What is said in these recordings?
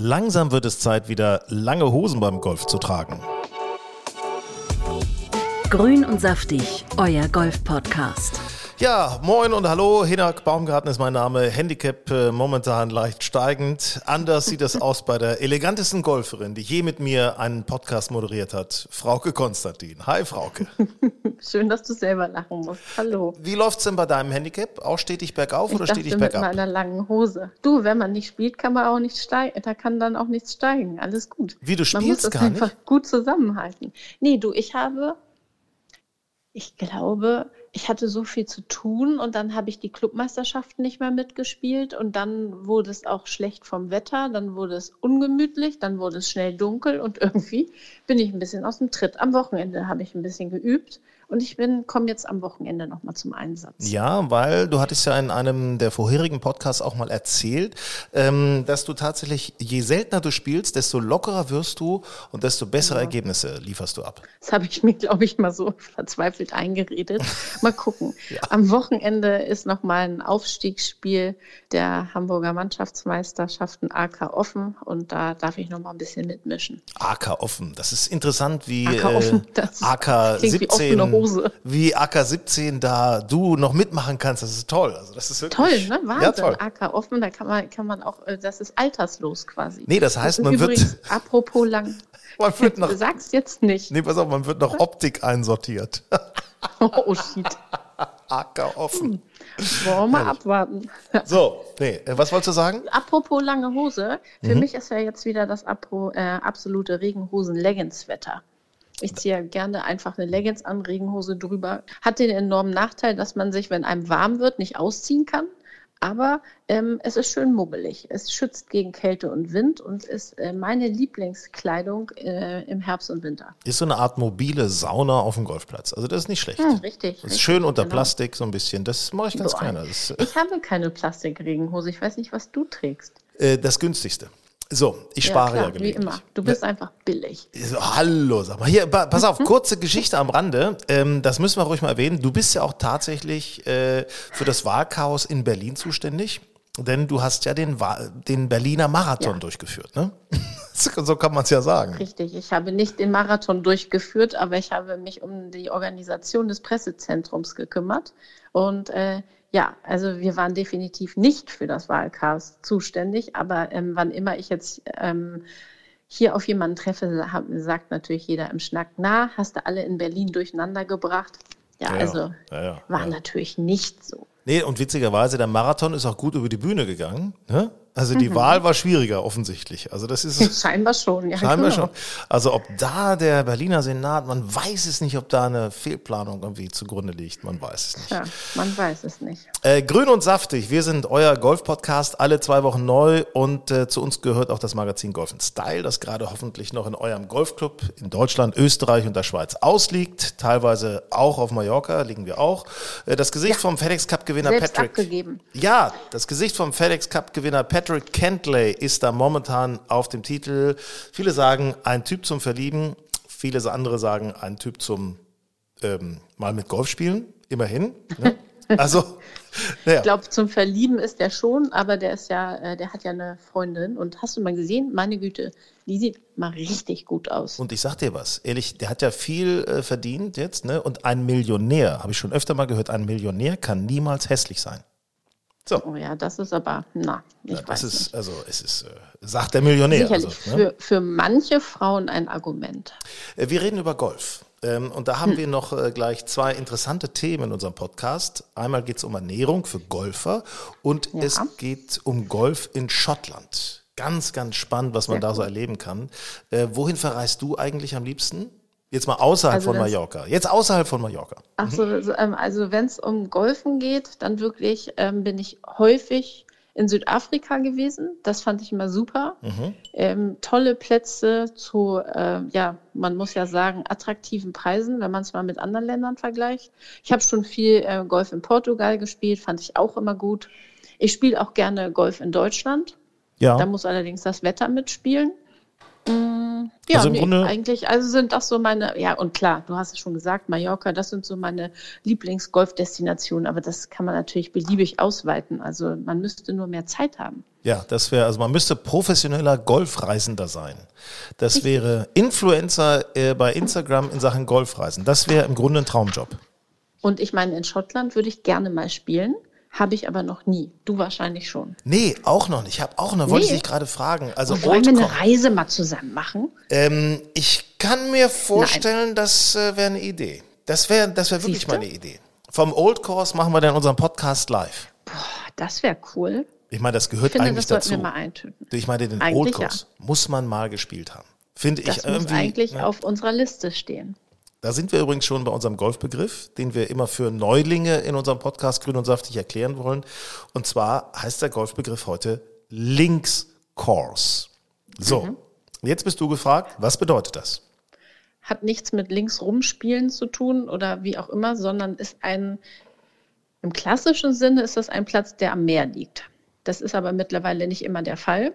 Langsam wird es Zeit, wieder lange Hosen beim Golf zu tragen. Grün und saftig, euer Golf-Podcast. Ja, moin und hallo. Hinak Baumgarten ist mein Name. Handicap äh, momentan leicht steigend. Anders sieht es aus bei der elegantesten Golferin, die je mit mir einen Podcast moderiert hat. Frauke Konstantin. Hi, Frauke. Schön, dass du selber lachen musst. Hallo. Wie läuft's denn bei deinem Handicap? Auch stetig bergauf ich oder dachte, stetig mit bergab? meiner langen Hose. Du, wenn man nicht spielt, kann man auch nicht steigen. Da kann dann auch nichts steigen. Alles gut. Wie, du man muss spielst das gar einfach nicht? gut zusammenhalten. Nee, du, ich habe, ich glaube, ich hatte so viel zu tun und dann habe ich die Clubmeisterschaften nicht mehr mitgespielt und dann wurde es auch schlecht vom Wetter, dann wurde es ungemütlich, dann wurde es schnell dunkel und irgendwie bin ich ein bisschen aus dem Tritt. Am Wochenende habe ich ein bisschen geübt und ich bin komme jetzt am Wochenende nochmal zum Einsatz. Ja, weil du hattest ja in einem der vorherigen Podcasts auch mal erzählt, ähm, dass du tatsächlich, je seltener du spielst, desto lockerer wirst du und desto bessere Ergebnisse lieferst du ab. Das habe ich mir, glaube ich, mal so verzweifelt eingeredet. Mal gucken. Am Wochenende ist nochmal ein Aufstiegsspiel der Hamburger Mannschaftsmeisterschaften AK offen und da darf ich nochmal ein bisschen mitmischen. AK offen, das ist interessant, wie AK offen, äh, AK wie offene 17, Hose. wie AK 17 da du noch mitmachen kannst, das ist toll. Also das ist Toll, wirklich, ne? Wahnsinn. Ja, toll. AK offen, da kann man, kann man auch, äh, das ist alterslos quasi. Nee, das heißt, ist man wird- übrigens, apropos lang, Man wird noch, du sagst jetzt nicht. nee, pass auf, man wird noch Optik einsortiert. Oh, shit. AK offen. Wollen wir mal abwarten. So, nee, äh, was wolltest du sagen? Apropos lange Hose, für Mhm. mich ist ja jetzt wieder das Apro, äh, absolute Regenhosen-Leggings-Wetter. Ich ziehe ja gerne einfach eine Leggings an, Regenhose drüber. Hat den enormen Nachteil, dass man sich, wenn einem warm wird, nicht ausziehen kann. Aber ähm, es ist schön muggelig. Es schützt gegen Kälte und Wind und ist äh, meine Lieblingskleidung äh, im Herbst und Winter. Ist so eine Art mobile Sauna auf dem Golfplatz. Also das ist nicht schlecht. Hm, richtig. ist richtig, schön unter genau. Plastik so ein bisschen. Das mache ich ganz So gerne. Das, Ich habe keine Plastikregenhose. Ich weiß nicht, was du trägst. äh, das günstigste. So, ich spare ja, klar, wie gelegentlich. immer. Du bist einfach billig. So, hallo, sag mal. Hier, pa- pass auf, kurze Geschichte am Rande. Ähm, das müssen wir ruhig mal erwähnen. Du bist ja auch tatsächlich äh, für das Wahlchaos in Berlin zuständig. Denn du hast ja den, den Berliner Marathon Ja. durchgeführt, ne? so kann man es ja sagen. Richtig, ich habe nicht den Marathon durchgeführt, aber ich habe mich um die Organisation des Pressezentrums gekümmert. Und äh, ja, also wir waren definitiv nicht für das Wahlchaos zuständig, aber ähm, wann immer ich jetzt ähm, hier auf jemanden treffe, hab, sagt natürlich jeder im Schnack, na, hast du alle in Berlin durcheinander gebracht? Ja, Ja, also Ja, war natürlich nicht so. Nee, und witzigerweise, der Marathon ist auch gut über die Bühne gegangen. Ne? Also Mhm. die Wahl war schwieriger, offensichtlich. Also das ist Scheinbar schon, ja. scheinbar genau. schon. Also ob da der Berliner Senat, man weiß es nicht, ob da eine Fehlplanung irgendwie zugrunde liegt. Man weiß es nicht. Ja, man weiß es nicht. Äh, grün und saftig, wir sind euer Golf-Podcast, alle zwei Wochen neu und äh, zu uns gehört auch das Magazin Golf Style, das gerade hoffentlich noch in eurem Golfclub in Deutschland, Österreich und der Schweiz ausliegt, teilweise auch auf Mallorca, liegen wir auch. Äh, das Gesicht vom FedEx Cup-Gewinner Selbst Patrick. abgegeben. Ja, das Gesicht vom FedEx Cup-Gewinner Patrick Kentley ist da momentan auf dem Titel. Viele sagen, ein Typ zum Verlieben, viele andere sagen, ein Typ zum ähm, mal mit Golf spielen, immerhin. Ne? Also, naja. Ich glaube, zum Verlieben ist der schon, aber der ist ja, äh, der hat ja eine Freundin. Und hast du mal gesehen? Meine Güte, die sieht mal richtig gut aus. Und ich sag dir was, ehrlich, der hat ja viel äh, verdient jetzt, ne? Und ein Millionär, habe ich schon öfter mal gehört, ein Millionär kann niemals hässlich sein. So, Oh ja, das ist aber, na, ich ja, weiß das ist, nicht. also es ist, äh, sagt der Millionär. Sicherlich Also, ne? für, für manche Frauen ein Argument. Äh, Wir reden über Golf. Ähm, Und da haben wir noch äh, gleich zwei interessante Themen in unserem Podcast. Einmal geht es um Ernährung für Golfer und Ja. es geht um Golf in Schottland. Ganz, ganz spannend, was man Sehr da so erleben kann. Äh, wohin verreist du eigentlich am liebsten? Jetzt mal außerhalb Also von Mallorca. Jetzt außerhalb von Mallorca. Ach so, so, ähm, also wenn es um Golfen geht, dann wirklich ähm, bin ich häufig in Südafrika gewesen. Das fand ich immer super. Ähm, tolle Plätze zu, äh, ja, man muss ja sagen, attraktiven Preisen, wenn man es mal mit anderen Ländern vergleicht. Ich habe schon viel äh, Golf in Portugal gespielt, fand ich auch immer gut. Ich spiele auch gerne Golf in Deutschland. Ja. Da muss allerdings das Wetter mitspielen. Mm, Ja, Also nee, eigentlich, also sind das so meine, ja, und klar, du hast es schon gesagt, Mallorca, das sind so meine Lieblingsgolfdestinationen, aber das kann man natürlich beliebig ausweiten. Also man müsste nur mehr Zeit haben. Ja, das wäre, also man müsste professioneller Golfreisender sein. Das wäre Influencer äh, bei Instagram in Sachen Golfreisen. Das wäre im Grunde ein Traumjob. Und ich meine, in Schottland würde ich gerne mal spielen. Habe ich aber noch nie. Du wahrscheinlich schon. Nee, auch noch nicht. Ich habe auch noch, wollte ich dich gerade fragen. Also Und wollen wir eine Reise mal zusammen machen? Ähm, ich kann mir vorstellen, das äh, wäre eine Idee. Das wäre das wär wirklich mal eine Idee. Vom Old Course machen wir dann unseren Podcast live. Boah, das wäre cool. Ich meine, das gehört Ich finde, eigentlich das dazu. wir mal eintüten. Ich meine, den Eigentlich Old Course muss man mal gespielt haben. Finde Das ich muss irgendwie. eigentlich ne? auf unserer Liste stehen. Da sind wir übrigens schon bei unserem Golfbegriff, den wir immer für Neulinge in unserem Podcast Grün und Saftig erklären wollen. Und zwar heißt der Golfbegriff heute Links-Course. So, Mhm. jetzt bist du gefragt, was bedeutet das? Hat nichts mit links rumspielen zu tun oder wie auch immer, sondern ist ein, im klassischen Sinne ist das ein Platz, der am Meer liegt. Das ist aber mittlerweile nicht immer der Fall.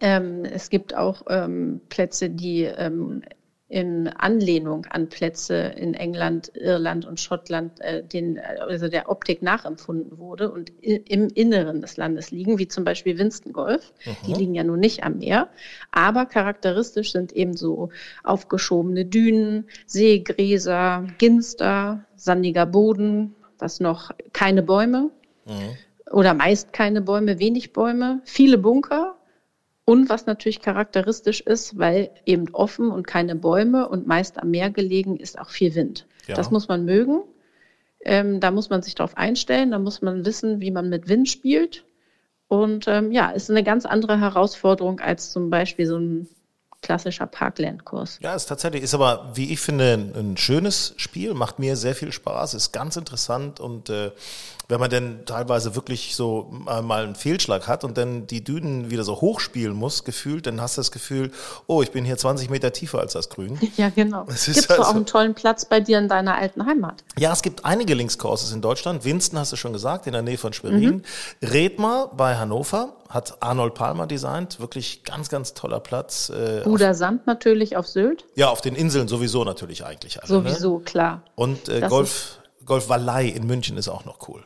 Ähm, es gibt auch ähm, Plätze, die ähm, in Anlehnung an Plätze in England, Irland und Schottland, äh, den, also der Optik nachempfunden wurde und im Inneren des Landes liegen, wie zum Beispiel Winston Golf. Die liegen ja nun nicht am Meer, aber charakteristisch sind eben so aufgeschobene Dünen, Seegräser, Ginster, sandiger Boden, was noch keine Bäume oder meist keine Bäume, wenig Bäume, viele Bunker und was natürlich charakteristisch ist, weil eben offen und keine Bäume und meist am Meer gelegen ist auch viel Wind. Ja. Das muss man mögen. Ähm, da muss man sich darauf einstellen, da muss man wissen, wie man mit Wind spielt. Und ähm, ja, ist eine ganz andere Herausforderung als zum Beispiel so ein klassischer Parklandkurs. Ja, es tatsächlich ist aber, wie ich finde, ein, ein schönes Spiel, macht mir sehr viel Spaß, ist ganz interessant und äh, wenn man denn teilweise wirklich so mal mal einen Fehlschlag hat und dann die Dünen wieder so hochspielen muss, gefühlt, dann hast du das Gefühl, oh, ich bin hier 20 Meter tiefer als das Grün. Ja, genau. Es Gibt es auch also- einen tollen Platz bei dir in deiner alten Heimat? Ja, es gibt einige Linkscourses in Deutschland. Winston hast du schon gesagt, in der Nähe von Schwerin. Redmar bei Hannover hat Arnold Palmer designt. Wirklich ganz, ganz toller Platz. Äh, Bruder Sand natürlich auf Sylt. ja, auf den Inseln sowieso natürlich eigentlich. Alle, Ne? Sowieso, klar. Und äh, Golf, Golf Wallei in München ist auch noch cool.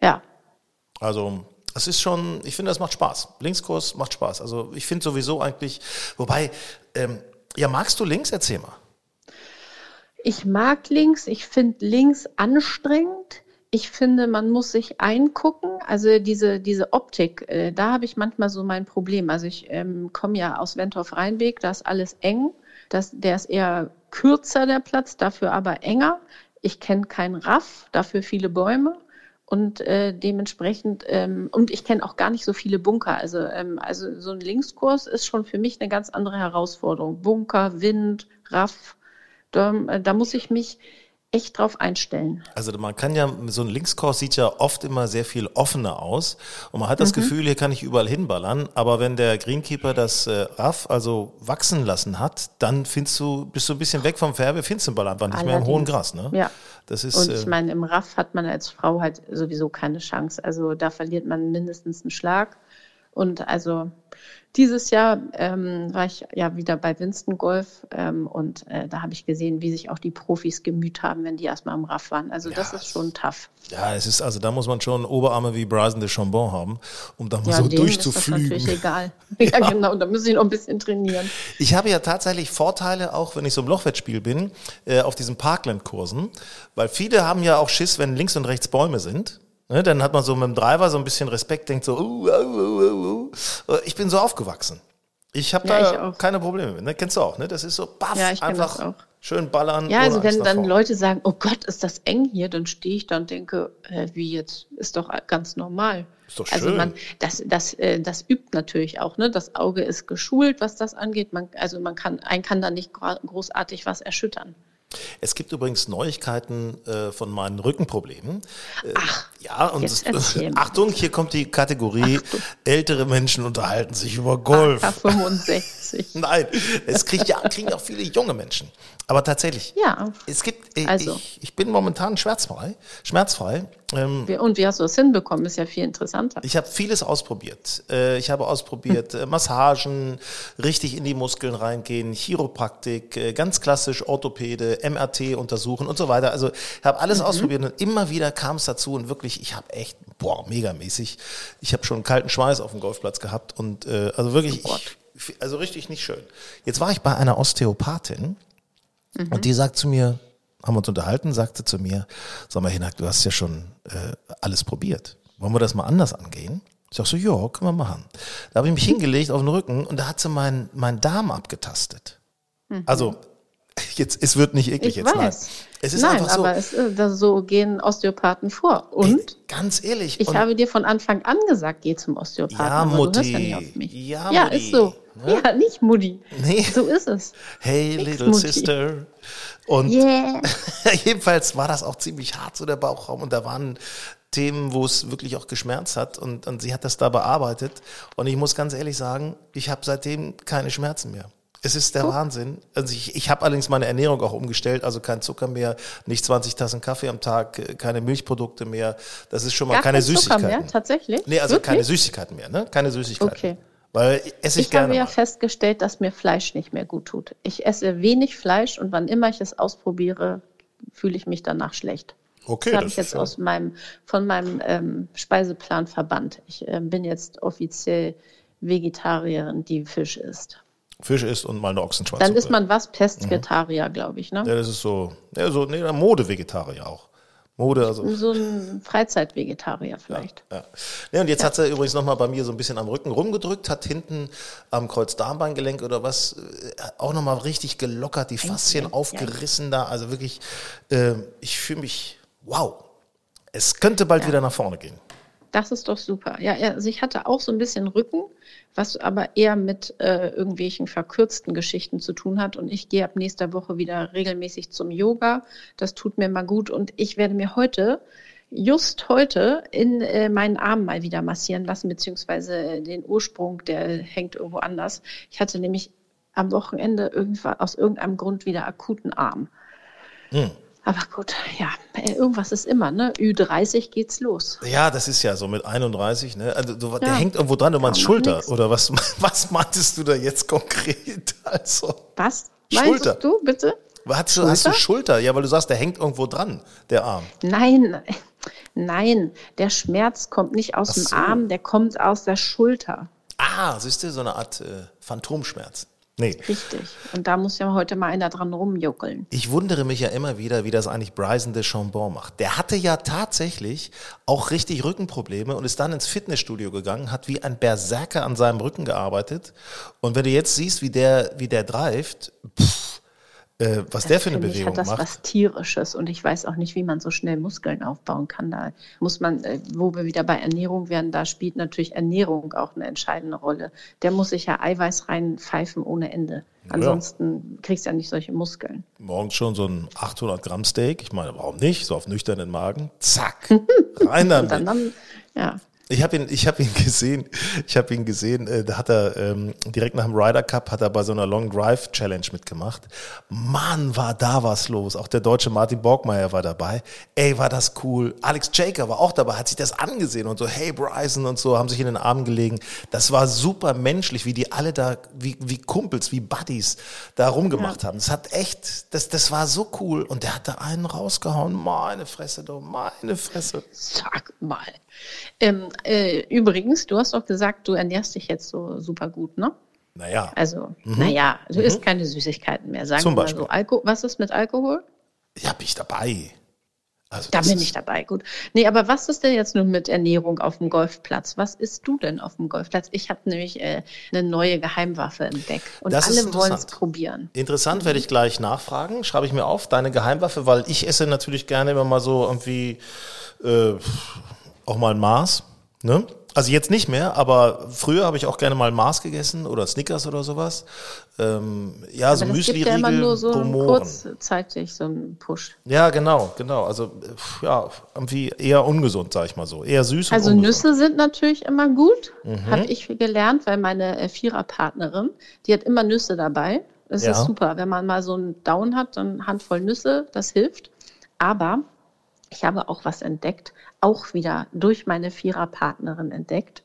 Ja. Also es ist schon, ich finde, das macht Spaß. Linkskurs macht Spaß. Also ich finde sowieso eigentlich, wobei, ähm, ja, magst du links? Erzähl mal. Ich mag links, ich finde links anstrengend. Ich finde, man muss sich eingucken. Also diese, diese Optik, äh, da habe ich manchmal so mein Problem. Also ich ähm, komme ja aus Wentorf-Rheinbeek, da ist alles eng. Das, der ist eher kürzer, der Platz, dafür aber enger. Ich kenne keinen Raff, dafür viele Bäume. Und äh, dementsprechend, ähm, und ich kenne auch gar nicht so viele Bunker. Also, ähm, also so ein Linkskurs ist schon für mich eine ganz andere Herausforderung. Bunker, Wind, Raff, da, äh, da muss ich mich echt drauf einstellen. Also man kann ja, so ein Linkskurs sieht ja oft immer sehr viel offener aus und man hat das Gefühl, hier kann ich überall hinballern, aber wenn der Greenkeeper das äh, Raff also wachsen lassen hat, dann findest du, bist du ein bisschen weg vom Färbe, findest den Ball einfach nicht mehr im hohen Gras, Allerdings. ne? Ja. Das ist, Und ich äh, meine, im Raff hat man als Frau halt sowieso keine Chance. Also da verliert man mindestens einen Schlag. Und also dieses Jahr ähm, war ich ja wieder bei Winston Golf ähm, und äh, da habe ich gesehen, wie sich auch die Profis gemüht haben, wenn die erstmal im Raff waren. Also das Ja, ist schon tough. ja, es ist, also da muss man schon Oberarme wie Bryson de Chambon haben, um da mal Ja, so denen ist das durchzuflügen. natürlich egal. Ja, genau. Da müssen sie noch ein bisschen trainieren. Ich habe ja tatsächlich Vorteile, auch wenn ich so im Lochwettspiel bin, äh, auf diesen Parkland-Kursen, weil viele haben ja auch Schiss, wenn links und rechts Bäume sind. Ne, dann hat man so mit dem Driver so ein bisschen Respekt, denkt so, uh, uh, uh, ich bin so aufgewachsen. Ich habe Ja, da ich keine Probleme mit. Ne? Kennst du auch, ne? Das ist so, baff, Ja, einfach schön ballern. Ja, also wenn dann. Leute sagen, oh Gott, ist das eng hier, dann stehe ich da und denke, äh, wie jetzt, ist doch ganz normal. Ist doch Also schön. man, das, das, äh, das übt natürlich auch, ne? Das Auge ist geschult, was das angeht. Man, also man kann, ein kann da nicht großartig was erschüttern. Es gibt übrigens Neuigkeiten äh, von meinen Rückenproblemen. Ach, ja, und es. Achtung, hier kommt die Kategorie, ältere Menschen unterhalten sich über Golf. K65. Nein, es kriegt ja, kriegen auch viele junge Menschen. Aber tatsächlich, Ja. es gibt, äh, Also. ich, ich bin momentan schmerzfrei, schmerzfrei. Ähm, Und wie hast du das hinbekommen? Ist ja viel interessanter. Ich habe vieles ausprobiert. Äh, Ich habe ausprobiert äh, Massagen, richtig in die Muskeln reingehen, Chiropraktik, äh, ganz klassisch Orthopäde, MRT untersuchen und so weiter. Also ich habe alles ausprobiert und immer wieder kam es dazu und wirklich, ich habe echt, boah, megamäßig. Ich habe schon einen kalten Schweiß auf dem Golfplatz gehabt und äh, also wirklich, ich, also richtig nicht schön. Jetzt war ich bei einer Osteopathin und die sagt zu mir, haben wir uns unterhalten, sagte zu mir, sag mal, Hinak, du hast ja schon äh, alles probiert. Wollen wir das mal anders angehen? Ich sag so, ja, können wir machen. Da habe ich mich hingelegt auf den Rücken und da hat sie meinen mein Darm abgetastet. Also, jetzt, es wird nicht eklig Ich jetzt, weiß. nein. Es ist Nein, einfach so. aber es, äh, das, so gehen Osteopathen vor. Und? Ey, ganz ehrlich. Ich habe dir von Anfang an gesagt, geh zum Osteopathen. Ja, aber Mutti. Du ja nicht auf mich. Ja, ja ist so. Ne? Ja, nicht Mutti. Nee. So ist es. hey, Nix, little Mutti. sister. Und Yeah. jedenfalls war das auch ziemlich hart, so der Bauchraum. Und da waren Themen, wo es wirklich auch geschmerzt hat. Und, und sie hat das da bearbeitet. Und ich muss ganz ehrlich sagen, ich habe seitdem keine Schmerzen mehr. Es ist der Wahnsinn. Also ich, ich habe allerdings meine Ernährung auch umgestellt, also kein Zucker mehr, nicht 20 Tassen Kaffee am Tag, äh, keine Milchprodukte mehr. Das ist schon mal Gar keine Zucker Süßigkeiten. mehr, tatsächlich? Nee, also Wirklich? keine Süßigkeiten mehr, ne? Keine Süßigkeiten. Okay. Weil esse ich, Ich gerne. habe ja mal. festgestellt, dass mir Fleisch nicht mehr gut tut. Ich esse wenig Fleisch und wann immer ich es ausprobiere, fühle ich mich danach schlecht. Okay, das habe ich jetzt aus meinem, von meinem ähm, Speiseplan verbannt. Ich ähm, bin jetzt offiziell Vegetarierin, die Fisch isst. Fisch isst und mal eine Ochsenschwanzsuppe. Dann ist man was? Mhm. Pestvetarier, glaube ich, ne? Ja, das ist so, ja, so, nee, Mode-Vegetarier auch. Mode, also. So ein Freizeitvegetarier vielleicht. Ja. ja, und jetzt hat sie übrigens nochmal bei mir so ein bisschen am Rücken rumgedrückt, hat hinten am Kreuzdarmbeingelenk oder was äh, auch nochmal richtig gelockert, die Faszien aufgerissen da. Also wirklich, äh, ich fühle mich, wow. Es könnte bald wieder nach vorne gehen. Das ist doch super. Ja, ja, also ich hatte auch so ein bisschen Rücken, was aber eher mit äh, irgendwelchen verkürzten Geschichten zu tun hat. Und ich gehe ab nächster Woche wieder regelmäßig zum Yoga. Das tut mir mal gut. Und ich werde mir heute, just heute, in äh, meinen Arm mal wieder massieren lassen, beziehungsweise äh, den Ursprung, der hängt irgendwo anders. Ich hatte nämlich am Wochenende irgendwann aus irgendeinem Grund wieder akuten Arm. Aber gut, ja, äh, irgendwas ist immer, ne? Ü30 geht's los. Ja, das ist ja so mit 31, ne? Also, du, der Ja. hängt irgendwo dran, du meinst Schulter. nix. Oder was, was meintest du da jetzt konkret? Also, Was? Schulter. Meinst du, bitte? hast du, hast du Schulter? Schulter? Ja, weil du sagst, der hängt irgendwo dran, der Arm. Nein, nein, der Schmerz kommt nicht aus Ach dem so. Arm, der kommt aus der Schulter. Ah, siehst du, so eine Art äh, Phantomschmerz. Nee. Richtig. Und da muss ja heute mal einer dran rumjuckeln. Ich wundere mich ja immer wieder, wie das eigentlich Bryson de Chambon macht. Der hatte ja tatsächlich auch richtig Rückenprobleme und ist dann ins Fitnessstudio gegangen, hat wie ein Berserker an seinem Rücken gearbeitet. Und wenn du jetzt siehst, wie der, wie der dreift, pff, äh, was der für eine mich Bewegung hat das macht. was Tierisches und ich weiß auch nicht, wie man so schnell Muskeln aufbauen kann. Da muss man, äh, wo wir wieder bei Ernährung wären, da spielt natürlich Ernährung auch eine entscheidende Rolle. Der muss sich ja Eiweiß reinpfeifen ohne Ende. Ansonsten kriegst du ja nicht solche Muskeln. Morgens schon so ein 800 Gramm Steak. Ich meine, warum nicht? So auf nüchternen Magen. Zack. Rein Und dann, damit. dann ja, Ich habe ihn, ich habe ihn gesehen. Ich habe ihn gesehen. Äh, da hat er ähm, direkt nach dem Ryder Cup hat er bei so einer Long Drive Challenge mitgemacht. Mann, war da was los. Auch der deutsche Martin Borgmeier war dabei. Ey, war das cool. Alex Jaker war auch dabei, hat sich das angesehen und so. Hey Bryson und so haben sich in den Arm gelegen. Das war super menschlich, wie die alle da, wie wie Kumpels, wie Buddies da rumgemacht haben. Das hat echt, das das war so cool. Und der hat da einen rausgehauen. Meine Fresse, du, meine Fresse. Sag mal. Ähm, äh, übrigens, du hast doch gesagt, du ernährst dich jetzt so super gut, ne? Naja. Also, naja, du isst keine Süßigkeiten mehr, sagen Mhm. Zum wir mal Beispiel. so. Alko was ist mit Alkohol? Ja, bin ich dabei. Also Da bin ich dabei, gut. Nee, aber was ist denn jetzt nun mit Ernährung auf dem Golfplatz? Was isst du denn auf dem Golfplatz? Ich habe nämlich äh, eine neue Geheimwaffe entdeckt und Das alle wollen es probieren. Interessant, werde ich gleich nachfragen. Schreibe ich mir auf, deine Geheimwaffe, weil ich esse natürlich gerne immer mal so irgendwie äh, auch mal ein Mars. Ne? Also jetzt nicht mehr, aber früher habe ich auch gerne mal Mars gegessen oder Snickers oder sowas. Ähm, ja, so Aber das gibt ja immer nur so kurzzeitig so einen Push. Ja, genau, genau. Also ja, irgendwie eher ungesund, sag ich mal so. Eher süß Also. Nüsse sind natürlich immer gut, Mhm. habe ich gelernt, weil meine äh, Viererpartnerin, die hat immer Nüsse dabei. Das Ja. ist super, wenn man mal so einen Down hat, dann Handvoll Nüsse, das hilft. Aber ich habe auch was entdeckt, auch wieder durch meine Viererpartnerin entdeckt.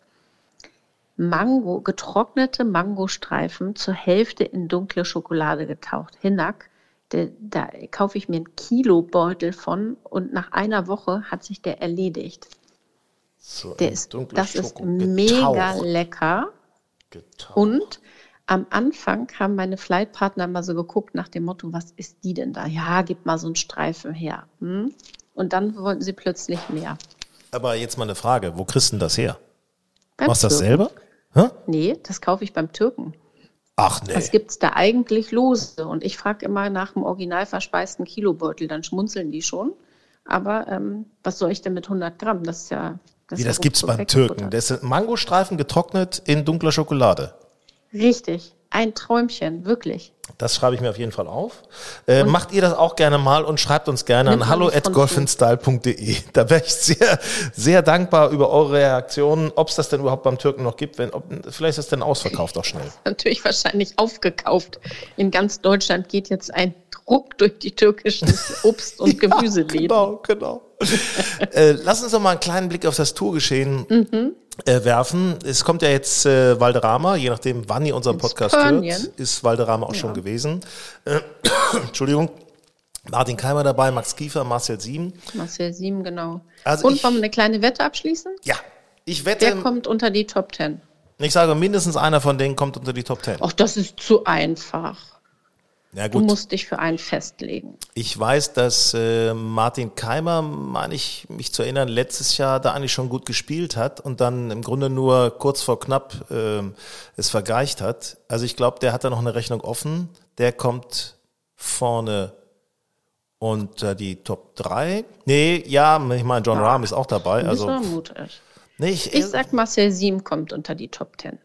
Mango, getrocknete Mangostreifen zur Hälfte in dunkle Schokolade getaucht. Hinnack, der, da kaufe ich mir einen Kilobeutel von und nach einer Woche hat sich der erledigt. So Der ist, das ist Schoko mega getaucht. lecker. Getaucht. Und am Anfang haben meine Flightpartner mal so geguckt nach dem Motto, was ist die denn da? Ja, gib mal so einen Streifen her. Hm? Und dann wollten sie plötzlich mehr. Aber jetzt mal eine Frage, wo kriegst du denn das her? Beim Machst du das selber? Hä? Nee, das kaufe ich beim Türken. Ach nee. Was gibt's da eigentlich lose? Und ich frage immer nach dem original verspeisten Kilobeutel, dann schmunzeln die schon. Aber ähm, was soll ich denn mit 100 Gramm? Das ist ja. Das, Wie, ist das ja gibt's beim Türken. Das sind Mangostreifen getrocknet in dunkler Schokolade. Richtig. Ein Träumchen, wirklich. Das schreibe ich mir auf jeden Fall auf. Äh, macht ihr das auch gerne mal und schreibt uns gerne an man hallo nicht at von golfandstyle.de. Da wäre ich sehr, sehr dankbar über eure Reaktionen, ob es das denn überhaupt beim Türken noch gibt. Wenn, ob, vielleicht ist es denn ausverkauft auch schnell. Natürlich wahrscheinlich aufgekauft. In ganz Deutschland geht jetzt ein Druck durch die türkischen Obst- und Gemüseläden. Genau, genau. äh, lass uns doch mal einen kleinen Blick auf das Tourgeschehen Mhm. Äh, werfen. Es kommt ja jetzt äh, Valderrama, je nachdem, wann ihr unseren Podcast hört, Spanien. ist Valderrama auch schon gewesen. Äh, Entschuldigung. Martin Keimer dabei, Max Kiefer, Marcel Sieben. Marcel Sieben, genau. Also und ich- wollen wir eine kleine Wette abschließen? Ja, ich wette, Wer kommt unter die Top Ten? ich sage, mindestens einer von denen kommt unter die Top Ten. Ach, das ist zu einfach. Ja Du gut, musst dich für einen festlegen. ich weiß, dass äh, Martin Keimer, meine ich mich zu erinnern, letztes Jahr da eigentlich schon gut gespielt hat und dann im Grunde nur kurz vor knapp ähm, es vergeicht hat. Also ich glaube, der hat da noch eine Rechnung offen. Der kommt vorne unter die Top 3. Nee, ja, ich meine, John Rahm ist auch dabei. Also, Also, ist mutig. nee, ich, Ich sag, Marcel Sieben kommt unter die Top Ten.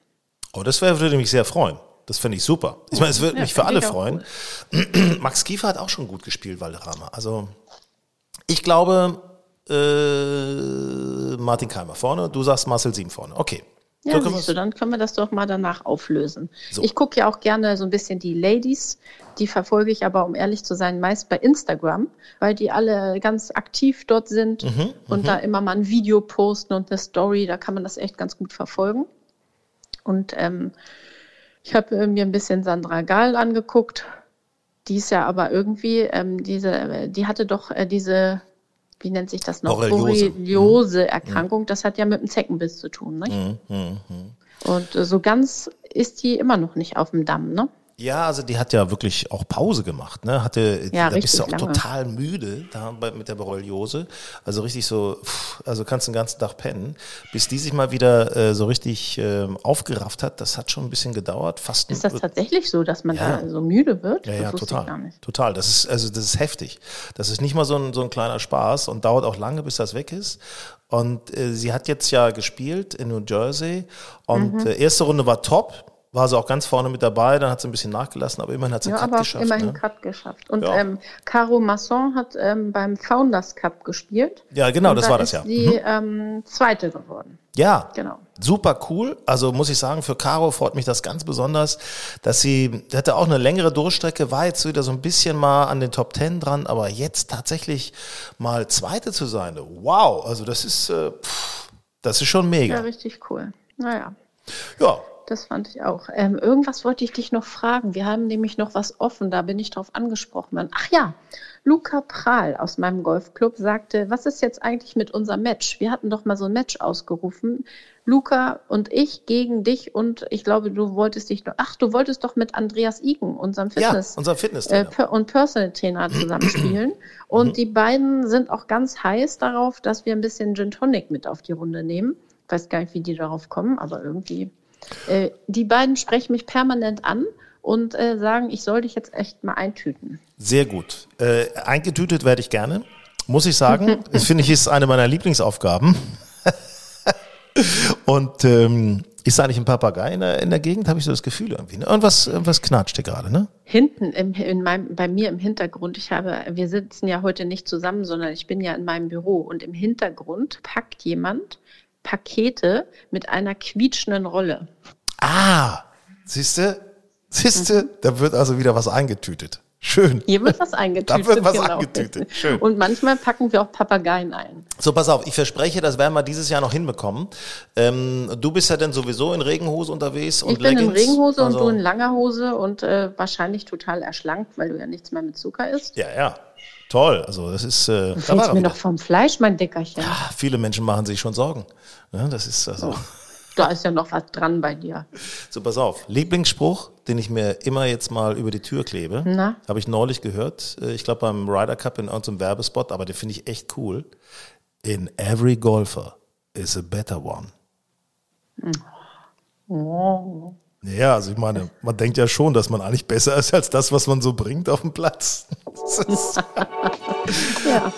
oh, das wär, würde mich sehr freuen. Das finde ich super. Ich meine, es würde Ja, mich für alle freuen. Max Kiefer hat auch schon gut gespielt, Valderrama. Also ich glaube, äh, Martin Keimer vorne, du sagst Marcel Sieben vorne. Okay. Ja, So siehst du, dann können wir das doch mal danach auflösen. So. Ich gucke ja auch gerne so ein bisschen die Ladies, die verfolge ich aber, um ehrlich zu sein, meist bei Instagram, weil die alle ganz aktiv dort sind Mhm, und da immer mal ein Video posten und eine Story, da kann man das echt ganz gut verfolgen. Und ähm, ich habe äh, mir ein bisschen Sandra Gahl angeguckt. Die ist ja aber irgendwie, ähm, diese, äh, die hatte doch äh, diese, wie nennt sich das noch? Borreliose. Borreliose-Erkrankung. Das hat ja mit dem Zeckenbiss zu tun, nicht? Mhm, Und äh, so ganz ist die immer noch nicht auf dem Damm, ne? Ja, also die hat ja wirklich auch Pause gemacht, ne? Hatte, Ja, da bist du auch lange. total müde da mit der Borreliose. Also richtig so, also kannst den ganzen Tag pennen. Bis die sich mal wieder äh, so richtig ähm, aufgerafft hat, das hat schon ein bisschen gedauert. Fast Ist das tatsächlich so, dass man Ja. da so müde wird? Ja, ja, total. Total. Das ist, also das ist heftig. Das ist nicht mal so ein, so ein kleiner Spaß und dauert auch lange, bis das weg ist. Und äh, sie hat jetzt ja gespielt in New Jersey und Mhm. äh, erste Runde war top. War sie auch ganz vorne mit dabei, dann hat sie ein bisschen nachgelassen, aber immerhin hat sie Ja, einen Cut aber geschafft. immerhin ne? Cut geschafft. Und Ja. ähm, Caro Masson hat ähm, beim Founders Cup gespielt. Ja, genau, das da war das ja. Sie Mhm. ähm, Zweite geworden. Ja, Genau. super cool. Also muss ich sagen, für Caro freut mich das ganz besonders, dass sie, hatte auch eine längere Durchstrecke, war jetzt wieder so ein bisschen mal an den Top Ten dran, aber jetzt tatsächlich mal Zweite zu sein, wow, also das ist, äh, pff, das ist schon Ja, mega. richtig cool. Naja, Ja, das fand ich auch. Ähm, irgendwas wollte ich dich noch fragen. Wir haben nämlich noch was offen, da bin ich drauf angesprochen worden. Ach ja, Luca Prahl aus meinem Golfclub sagte, was ist jetzt eigentlich mit unserem Match? Wir hatten doch mal so ein Match ausgerufen. Luca und ich gegen dich und ich glaube, du wolltest dich noch, ach, du wolltest doch mit Andreas Igen, unserem ja, Fitness, unser äh, Fitnesstrainer. per und Personal Trainer zusammenspielen. Und die beiden sind auch ganz heiß darauf, dass wir ein bisschen Gin Tonic mit auf die Runde nehmen. Ich weiß gar nicht, wie die darauf kommen, aber irgendwie. Äh, die beiden sprechen mich permanent an und äh, sagen, ich soll dich jetzt echt mal eintüten. Sehr gut. Äh, eingetütet werde ich gerne, muss ich sagen. Das finde ich ist eine meiner Lieblingsaufgaben. Und ähm, ist eigentlich ein Papagei in der, in der Gegend, habe ich so das Gefühl irgendwie. Ne? Irgendwas, irgendwas knatscht hier gerade, ne? Hinten im, in meinem, bei mir im Hintergrund, ich habe, wir sitzen ja heute nicht zusammen, sondern ich bin ja in meinem Büro und im Hintergrund packt jemand Pakete mit einer quietschenden Rolle. Ah, siehste, siehste, da wird also wieder was eingetütet. Schön. Hier wird was eingetütet. da wird was genau. eingetütet. Schön. Und manchmal packen wir auch Papageien ein. So, pass auf, ich verspreche, das werden wir dieses Jahr noch hinbekommen. Ähm, du bist ja dann sowieso in Regenhose unterwegs und Ich bin Leggings. in Regenhose also, und du in langer Hose und äh, wahrscheinlich total erschlankt, weil du ja nichts mehr mit Zucker isst. Ja, ja. Toll. Also das ist. Äh, Du da mir wieder. noch vom Fleisch, mein Dickerchen. Ah, viele Menschen machen sich schon Sorgen. Ja, das ist also. Da ist ja noch was dran bei dir. So, pass auf. Lieblingsspruch, den ich mir immer jetzt mal über die Tür klebe, habe ich neulich gehört. Äh, Ich glaube beim Ryder Cup in irgendeinem Werbespot, aber den finde ich echt cool. In every golfer is a better one. Oh. Ja, also ich meine, man denkt ja schon, dass man eigentlich besser ist als das, was man so bringt auf dem Platz. Ja.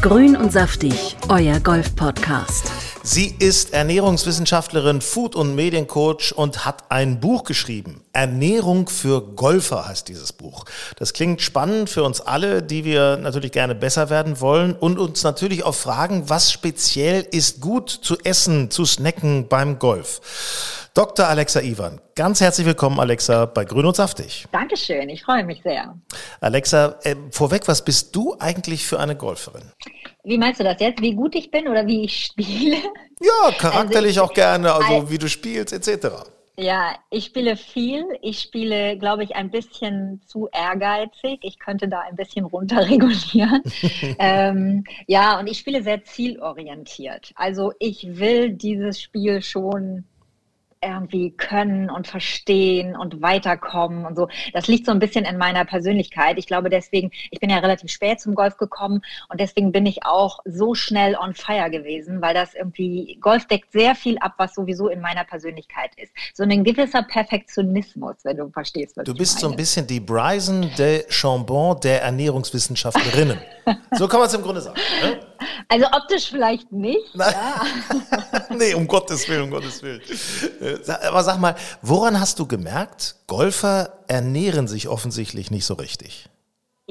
Grün und saftig, euer Golf-Podcast. Sie ist Ernährungswissenschaftlerin, Food- und Mediencoach und hat ein Buch geschrieben. Ernährung für Golfer heißt dieses Buch. Das klingt spannend für uns alle, die wir natürlich gerne besser werden wollen und uns natürlich auch fragen, was speziell ist gut zu essen, zu snacken beim Golf. Dr. Alexa Iwan, ganz herzlich willkommen, Alexa, bei Grün und Saftig. Dankeschön, ich freue mich sehr. Alexa, äh, vorweg, was bist du eigentlich für eine Golferin? Wie meinst du das jetzt? Wie gut ich bin oder wie ich spiele? Ja, charakterlich Also ich- auch gerne, also Al- wie du spielst, etc. Ja, ich spiele viel. Ich spiele, glaube ich, ein bisschen zu ehrgeizig. Ich könnte da ein bisschen runterregulieren. ähm, ja, und ich spiele sehr zielorientiert. Also ich will dieses Spiel schon irgendwie können und verstehen und weiterkommen und so. Das liegt so ein bisschen in meiner Persönlichkeit. Ich glaube deswegen, ich bin ja relativ spät zum Golf gekommen und deswegen bin ich auch so schnell on fire gewesen, weil das irgendwie, Golf deckt sehr viel ab, was sowieso in meiner Persönlichkeit ist. So ein gewisser Perfektionismus, wenn du verstehst, was Du ich bist so ein meine. bisschen die Bryson de Chambon der Ernährungswissenschaftlerinnen. so kann man es im Grunde sagen. Ne? Also optisch vielleicht nicht. Ja. nee, um Gottes Willen, um Gottes Willen. Äh, Aber sag mal, woran hast du gemerkt, Golfer ernähren sich offensichtlich nicht so richtig?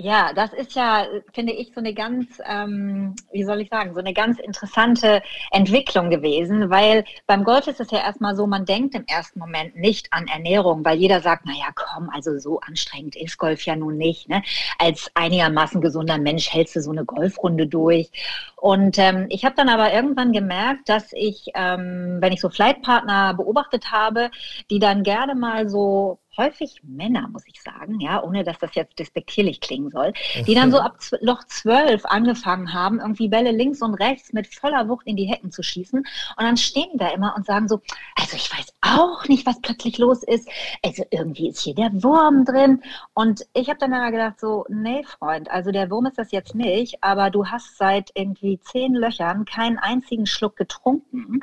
Ja, das ist ja, finde ich, so eine ganz, ähm, wie soll ich sagen, so eine ganz interessante Entwicklung gewesen, weil beim Golf ist es ja erstmal so, man denkt im ersten Moment nicht an Ernährung, weil jeder sagt, naja, komm, also so anstrengend ist Golf ja nun nicht. Ne? Als einigermaßen gesunder Mensch hältst du so eine Golfrunde durch. Und ähm, ich habe dann aber irgendwann gemerkt, dass ich, ähm, wenn ich so Flightpartner beobachtet habe, die dann gerne mal so häufig Männer, muss ich sagen, ja, ohne dass das jetzt despektierlich klingen soll, die dann so ab Loch 12 angefangen haben, irgendwie Bälle links und rechts mit voller Wucht in die Hecken zu schießen. Und dann stehen da immer und sagen so, also ich weiß auch nicht, was plötzlich los ist. Also irgendwie ist hier der Wurm drin. Und ich habe dann immer gedacht so, nee, Freund, also der Wurm ist das jetzt nicht, aber du hast seit irgendwie zehn Löchern keinen einzigen Schluck getrunken.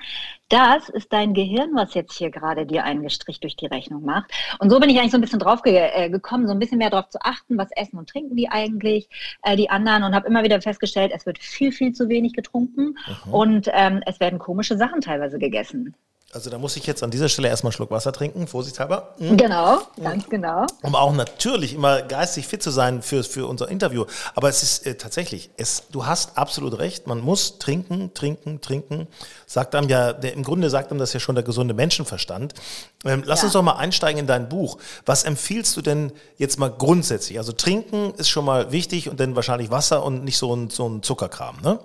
Das ist dein Gehirn, was jetzt hier gerade dir einen Strich durch die Rechnung macht. Und so bin ich eigentlich so ein bisschen drauf ge äh, gekommen, so ein bisschen mehr darauf zu achten, was essen und trinken die eigentlich, äh, die anderen. Und habe immer wieder festgestellt, es wird viel, viel zu wenig getrunken und ähm, es werden komische Sachen teilweise gegessen. Also da muss ich jetzt an dieser Stelle erstmal einen Schluck Wasser trinken, vorsichtshalber. Mhm. Genau, ganz genau. um auch natürlich immer geistig fit zu sein für, für unser Interview. Aber es ist äh, tatsächlich, es, du hast absolut recht, man muss trinken, trinken, trinken. Sagt einem ja, der, im Grunde sagt einem das ja schon der gesunde Menschenverstand. Ähm, lass Ja. uns doch mal einsteigen in dein Buch. Was empfiehlst du denn jetzt mal grundsätzlich? Also trinken ist schon mal wichtig und dann wahrscheinlich Wasser und nicht so ein, so ein Zuckerkram, ne?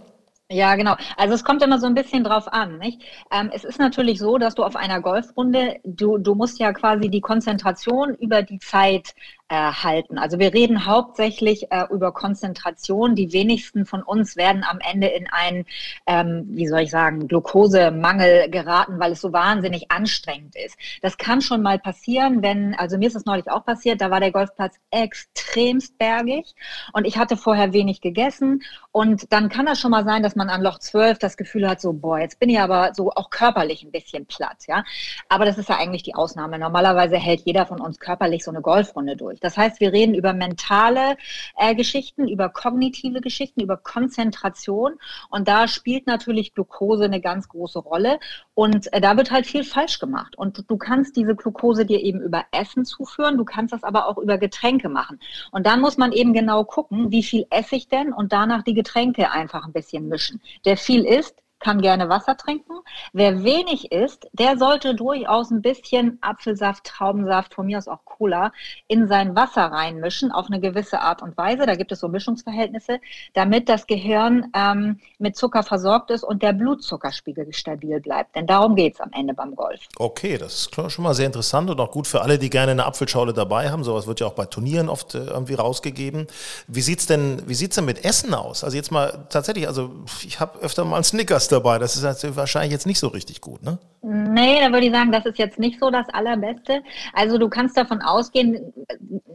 Ja, genau. Also es kommt immer so ein bisschen drauf an, nicht? Ähm, es ist natürlich so, dass du auf einer Golfrunde, du, du musst ja quasi die Konzentration über die Zeit halten. Also wir reden hauptsächlich äh, über Konzentration. Die wenigsten von uns werden am Ende in einen, ähm, wie soll ich sagen, Glukosemangel geraten, weil es so wahnsinnig anstrengend ist. Das kann schon mal passieren, wenn, also mir ist es neulich auch passiert, da war der Golfplatz extremst bergig und ich hatte vorher wenig gegessen und dann kann das schon mal sein, dass man an Loch 12 das Gefühl hat, so, boah, jetzt bin ich aber so auch körperlich ein bisschen platt, ja. Aber das ist ja eigentlich die Ausnahme. Normalerweise hält jeder von uns körperlich so eine Golfrunde durch. Das heißt, wir reden über mentale äh, Geschichten, über kognitive Geschichten, über Konzentration. Und da spielt natürlich Glucose eine ganz große Rolle. Und äh, da wird halt viel falsch gemacht. Und du kannst diese Glucose dir eben über Essen zuführen, du kannst das aber auch über Getränke machen. Und dann muss man eben genau gucken, wie viel esse ich denn und danach die Getränke einfach ein bisschen mischen. Der viel isst, kann gerne Wasser trinken. Wer wenig isst, der sollte durchaus ein bisschen Apfelsaft, Traubensaft, von mir aus auch Cola, in sein Wasser reinmischen auf eine gewisse Art und Weise. Da gibt es so Mischungsverhältnisse, damit das Gehirn ähm, mit Zucker versorgt ist und der Blutzuckerspiegel stabil bleibt. Denn darum geht es am Ende beim Golf. Okay, das ist schon mal sehr interessant und auch gut für alle, die gerne eine Apfelschorle dabei haben. Sowas wird ja auch bei Turnieren oft äh, irgendwie rausgegeben. Wie sieht's denn, wie sieht's denn mit Essen aus? Also jetzt mal tatsächlich, also ich habe öfter mal Snickers dabei. Das ist wahrscheinlich jetzt nicht so richtig gut, ne? Nee, da würde ich sagen, das ist jetzt nicht so das Allerbeste. Also du kannst davon ausgehen,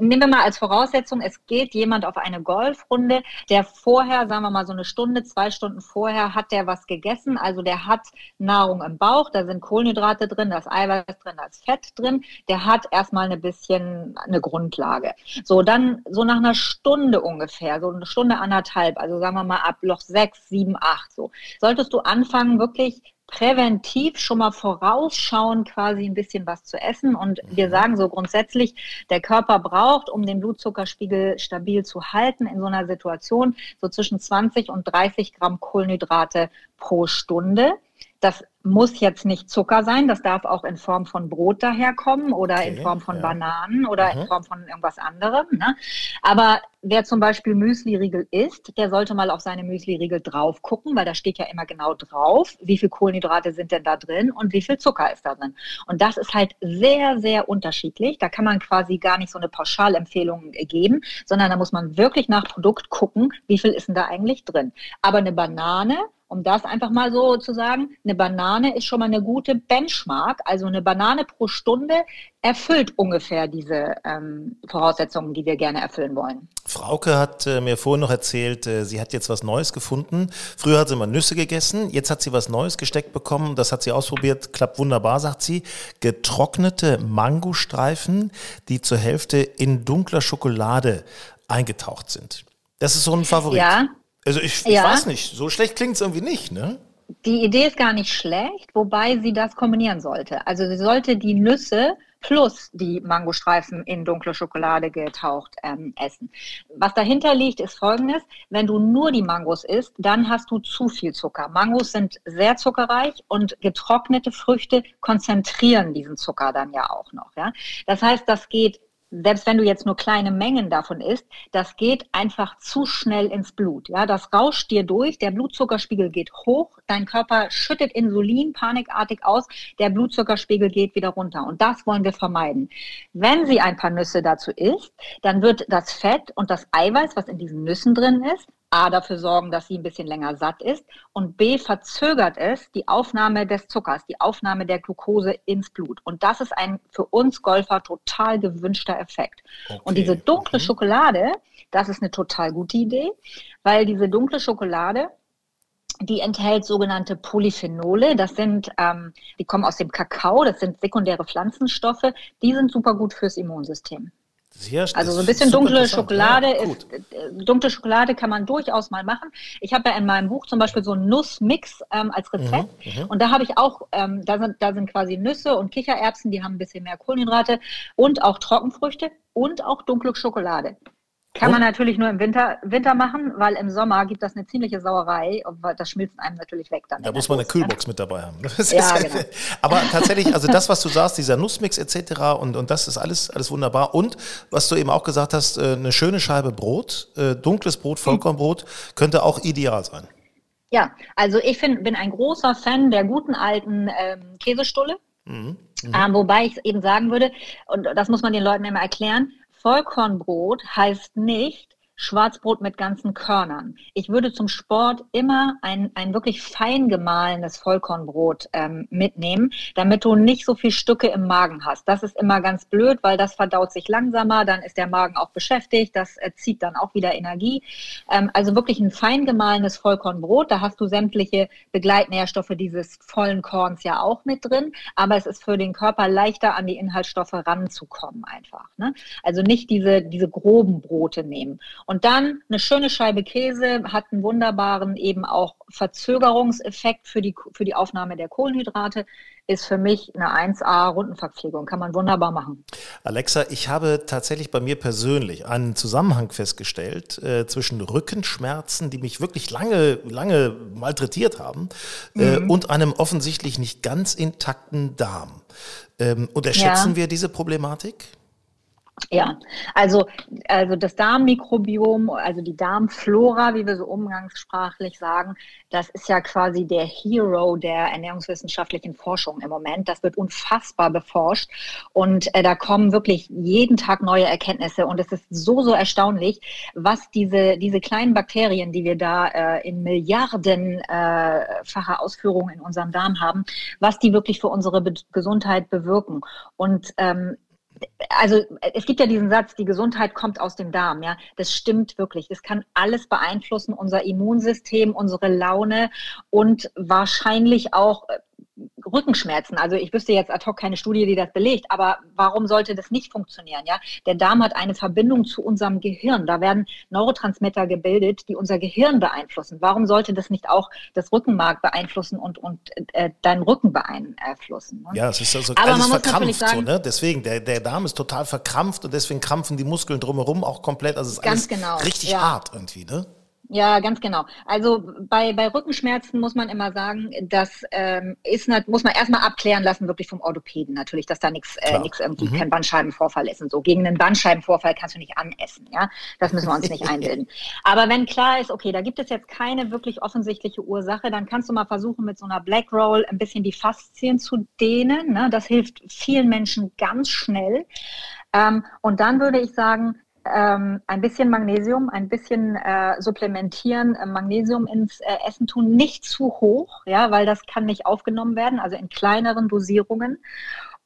nehmen wir mal als Voraussetzung, es geht jemand auf eine Golfrunde, der vorher, sagen wir mal so eine Stunde, zwei Stunden vorher, hat der was gegessen. Also der hat Nahrung im Bauch, da sind Kohlenhydrate drin, da ist Eiweiß drin, da ist Fett drin. Der hat erstmal ein bisschen eine Grundlage. So, dann so nach einer Stunde ungefähr, so eine Stunde anderthalb, also sagen wir mal ab Loch sechs, sieben, acht, so, solltest du anfangen, wirklich präventiv schon mal vorausschauen, quasi ein bisschen was zu essen. Und wir mhm. sagen so grundsätzlich, der Körper braucht, um den Blutzuckerspiegel stabil zu halten in so einer Situation, so zwischen 20 und 30 Gramm Kohlenhydrate pro Stunde. Das muss jetzt nicht Zucker sein, das darf auch in Form von Brot daherkommen oder okay, in Form von ja. Bananen oder mhm. in Form von irgendwas anderem. Ne? Aber wer zum Beispiel Müsli-Riegel isst, der sollte mal auf seine Müsli-Riegel drauf gucken, weil da steht ja immer genau drauf, wie viel Kohlenhydrate sind denn da drin und wie viel Zucker ist da drin. Und das ist halt sehr, sehr unterschiedlich. Da kann man quasi gar nicht so eine Pauschalempfehlung geben, sondern da muss man wirklich nach Produkt gucken, wie viel ist denn da eigentlich drin. Aber eine Banane um das einfach mal so zu sagen, eine Banane ist schon mal eine gute Benchmark. Also eine Banane pro Stunde erfüllt ungefähr diese ähm, Voraussetzungen, die wir gerne erfüllen wollen. Frauke hat äh, mir vorhin noch erzählt, äh, sie hat jetzt was Neues gefunden. Früher hat sie mal Nüsse gegessen, jetzt hat sie was Neues gesteckt bekommen. Das hat sie ausprobiert, klappt wunderbar, sagt sie. Getrocknete Mangostreifen, die zur Hälfte in dunkler Schokolade eingetaucht sind. Das ist so ein Favorit. Ja. Also ich, ich ja. weiß nicht, so schlecht klingt es irgendwie nicht, ne? Die Idee ist gar nicht schlecht, wobei sie das kombinieren sollte. Also sie sollte die Nüsse plus die Mangostreifen in dunkle Schokolade getaucht ähm, essen. Was dahinter liegt, ist folgendes. Wenn du nur die Mangos isst, dann hast du zu viel Zucker. Mangos sind sehr zuckerreich und getrocknete Früchte konzentrieren diesen Zucker dann ja auch noch. Ja? Das heißt, das geht selbst wenn du jetzt nur kleine Mengen davon isst, das geht einfach zu schnell ins Blut. Ja, das rauscht dir durch, der Blutzuckerspiegel geht hoch, dein Körper schüttet Insulin panikartig aus, der Blutzuckerspiegel geht wieder runter. Und das wollen wir vermeiden. Wenn sie ein paar Nüsse dazu isst, dann wird das Fett und das Eiweiß, was in diesen Nüssen drin ist, A, dafür sorgen, dass sie ein bisschen länger satt ist und B, verzögert es die Aufnahme des Zuckers, die Aufnahme der Glucose ins Blut. Und das ist ein für uns Golfer total gewünschter Effekt. Okay. Und diese dunkle okay. Schokolade, das ist eine total gute Idee, weil diese dunkle Schokolade, die enthält sogenannte Polyphenole. Das sind, ähm, die kommen aus dem Kakao, das sind sekundäre Pflanzenstoffe, die sind super gut fürs Immunsystem. Sehr, also so ein bisschen dunkle Schokolade ja, ist, äh, dunkle Schokolade kann man durchaus mal machen. Ich habe ja in meinem Buch zum Beispiel so einen Nussmix ähm, als Rezept mhm, mhm, und da habe ich auch, ähm, da sind da sind quasi Nüsse und Kichererbsen, die haben ein bisschen mehr Kohlenhydrate und auch Trockenfrüchte und auch dunkle Schokolade. Kann man natürlich nur im Winter, Winter machen, weil im Sommer gibt das eine ziemliche Sauerei und das schmilzt einem natürlich weg. Dann da muss man eine Kühlbox mit dabei haben. Ja, genau. Aber tatsächlich, also das, was du sagst, dieser Nussmix etc. Und, und das ist alles, alles wunderbar. Und was du eben auch gesagt hast, äh, eine schöne Scheibe Brot, äh, dunkles Brot, Vollkornbrot, könnte auch ideal sein. Ja, also ich find, bin ein großer Fan der guten alten ähm, Käsestulle. Mhm. Mhm. Ähm, wobei ich eben sagen würde, und das muss man den Leuten immer erklären, Vollkornbrot heißt nicht, Schwarzbrot mit ganzen Körnern. Ich würde zum Sport immer ein, ein wirklich fein gemahlenes Vollkornbrot ähm, mitnehmen, damit du nicht so viel Stücke im Magen hast. Das ist immer ganz blöd, weil das verdaut sich langsamer, dann ist der Magen auch beschäftigt, das äh, zieht dann auch wieder Energie. Ähm, also wirklich ein fein gemahlenes Vollkornbrot, da hast du sämtliche Begleitnährstoffe dieses vollen Korns ja auch mit drin, aber es ist für den Körper leichter an die Inhaltsstoffe ranzukommen einfach. Ne? Also nicht diese, diese groben Brote nehmen. Und dann eine schöne Scheibe Käse hat einen wunderbaren eben auch Verzögerungseffekt für die, für die Aufnahme der Kohlenhydrate. ist für mich eine 1A Rundenverpflegung. Kann man wunderbar machen. Alexa, ich habe tatsächlich bei mir persönlich einen Zusammenhang festgestellt äh, zwischen Rückenschmerzen, die mich wirklich lange, lange malträtiert haben, äh, mhm. und einem offensichtlich nicht ganz intakten Darm. Ähm, unterschätzen ja. wir diese Problematik? Ja, also, also das Darmmikrobiom, also die Darmflora, wie wir so umgangssprachlich sagen, das ist ja quasi der Hero der ernährungswissenschaftlichen Forschung im Moment. Das wird unfassbar beforscht und äh, da kommen wirklich jeden Tag neue Erkenntnisse und es ist so, so erstaunlich, was diese, diese kleinen Bakterien, die wir da äh, in milliardenfacher äh, Ausführung in unserem Darm haben, was die wirklich für unsere Be Gesundheit bewirken. Und ähm, also es gibt ja diesen Satz, die Gesundheit kommt aus dem Darm, ja. Das stimmt wirklich. Das kann alles beeinflussen, unser Immunsystem, unsere Laune und wahrscheinlich auch äh, Rückenschmerzen. Also ich wüsste jetzt ad hoc keine Studie, die das belegt, aber warum sollte das nicht funktionieren? Ja, der Darm hat eine Verbindung zu unserem Gehirn. Da werden Neurotransmitter gebildet, die unser Gehirn beeinflussen. Warum sollte das nicht auch das Rückenmark beeinflussen und und äh, deinen Rücken beeinflussen? Ne? Ja, es ist also aber alles verkrampft sagen, so, ne? Deswegen der der Darm ist total verkrampft und deswegen krampfen die Muskeln drumherum auch komplett. Also es ist alles genau, richtig ja. hart irgendwie, ne? Ja, ganz genau. Also bei, bei Rückenschmerzen muss man immer sagen, das ähm, ist muss man erstmal abklären lassen, wirklich vom Orthopäden natürlich, dass da nichts äh, nix irgendwie mhm. kein Bandscheibenvorfall ist und so. Gegen einen Bandscheibenvorfall kannst du nicht anessen, ja. Das müssen wir uns nicht einbilden. Aber wenn klar ist, okay, da gibt es jetzt keine wirklich offensichtliche Ursache, dann kannst du mal versuchen, mit so einer Black Roll ein bisschen die Faszien zu dehnen. Ne? Das hilft vielen Menschen ganz schnell. Ähm, und dann würde ich sagen, ähm, ein bisschen Magnesium, ein bisschen äh, supplementieren, äh, Magnesium ins äh, Essen tun, nicht zu hoch, ja, weil das kann nicht aufgenommen werden, also in kleineren Dosierungen.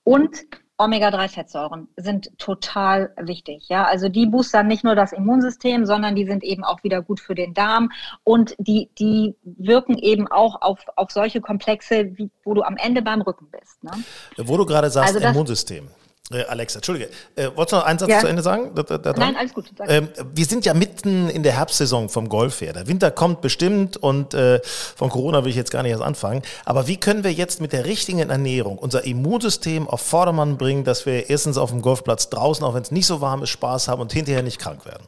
Und Omega-3-Fettsäuren sind total wichtig. Ja, also die boostern nicht nur das Immunsystem, sondern die sind eben auch wieder gut für den Darm und die, die wirken eben auch auf, auf solche Komplexe, wie, wo du am Ende beim Rücken bist. Ne? Wo du gerade sagst, also das, Immunsystem. Äh, Alexa, Entschuldige. Äh, wolltest du noch einen Satz ja. zu Ende sagen? Da, da, Nein, alles gut. Ähm, wir sind ja mitten in der Herbstsaison vom Golf her. Der Winter kommt bestimmt und äh, von Corona will ich jetzt gar nicht erst anfangen. Aber wie können wir jetzt mit der richtigen Ernährung unser Immunsystem auf Vordermann bringen, dass wir erstens auf dem Golfplatz draußen, auch wenn es nicht so warm ist, Spaß haben und hinterher nicht krank werden?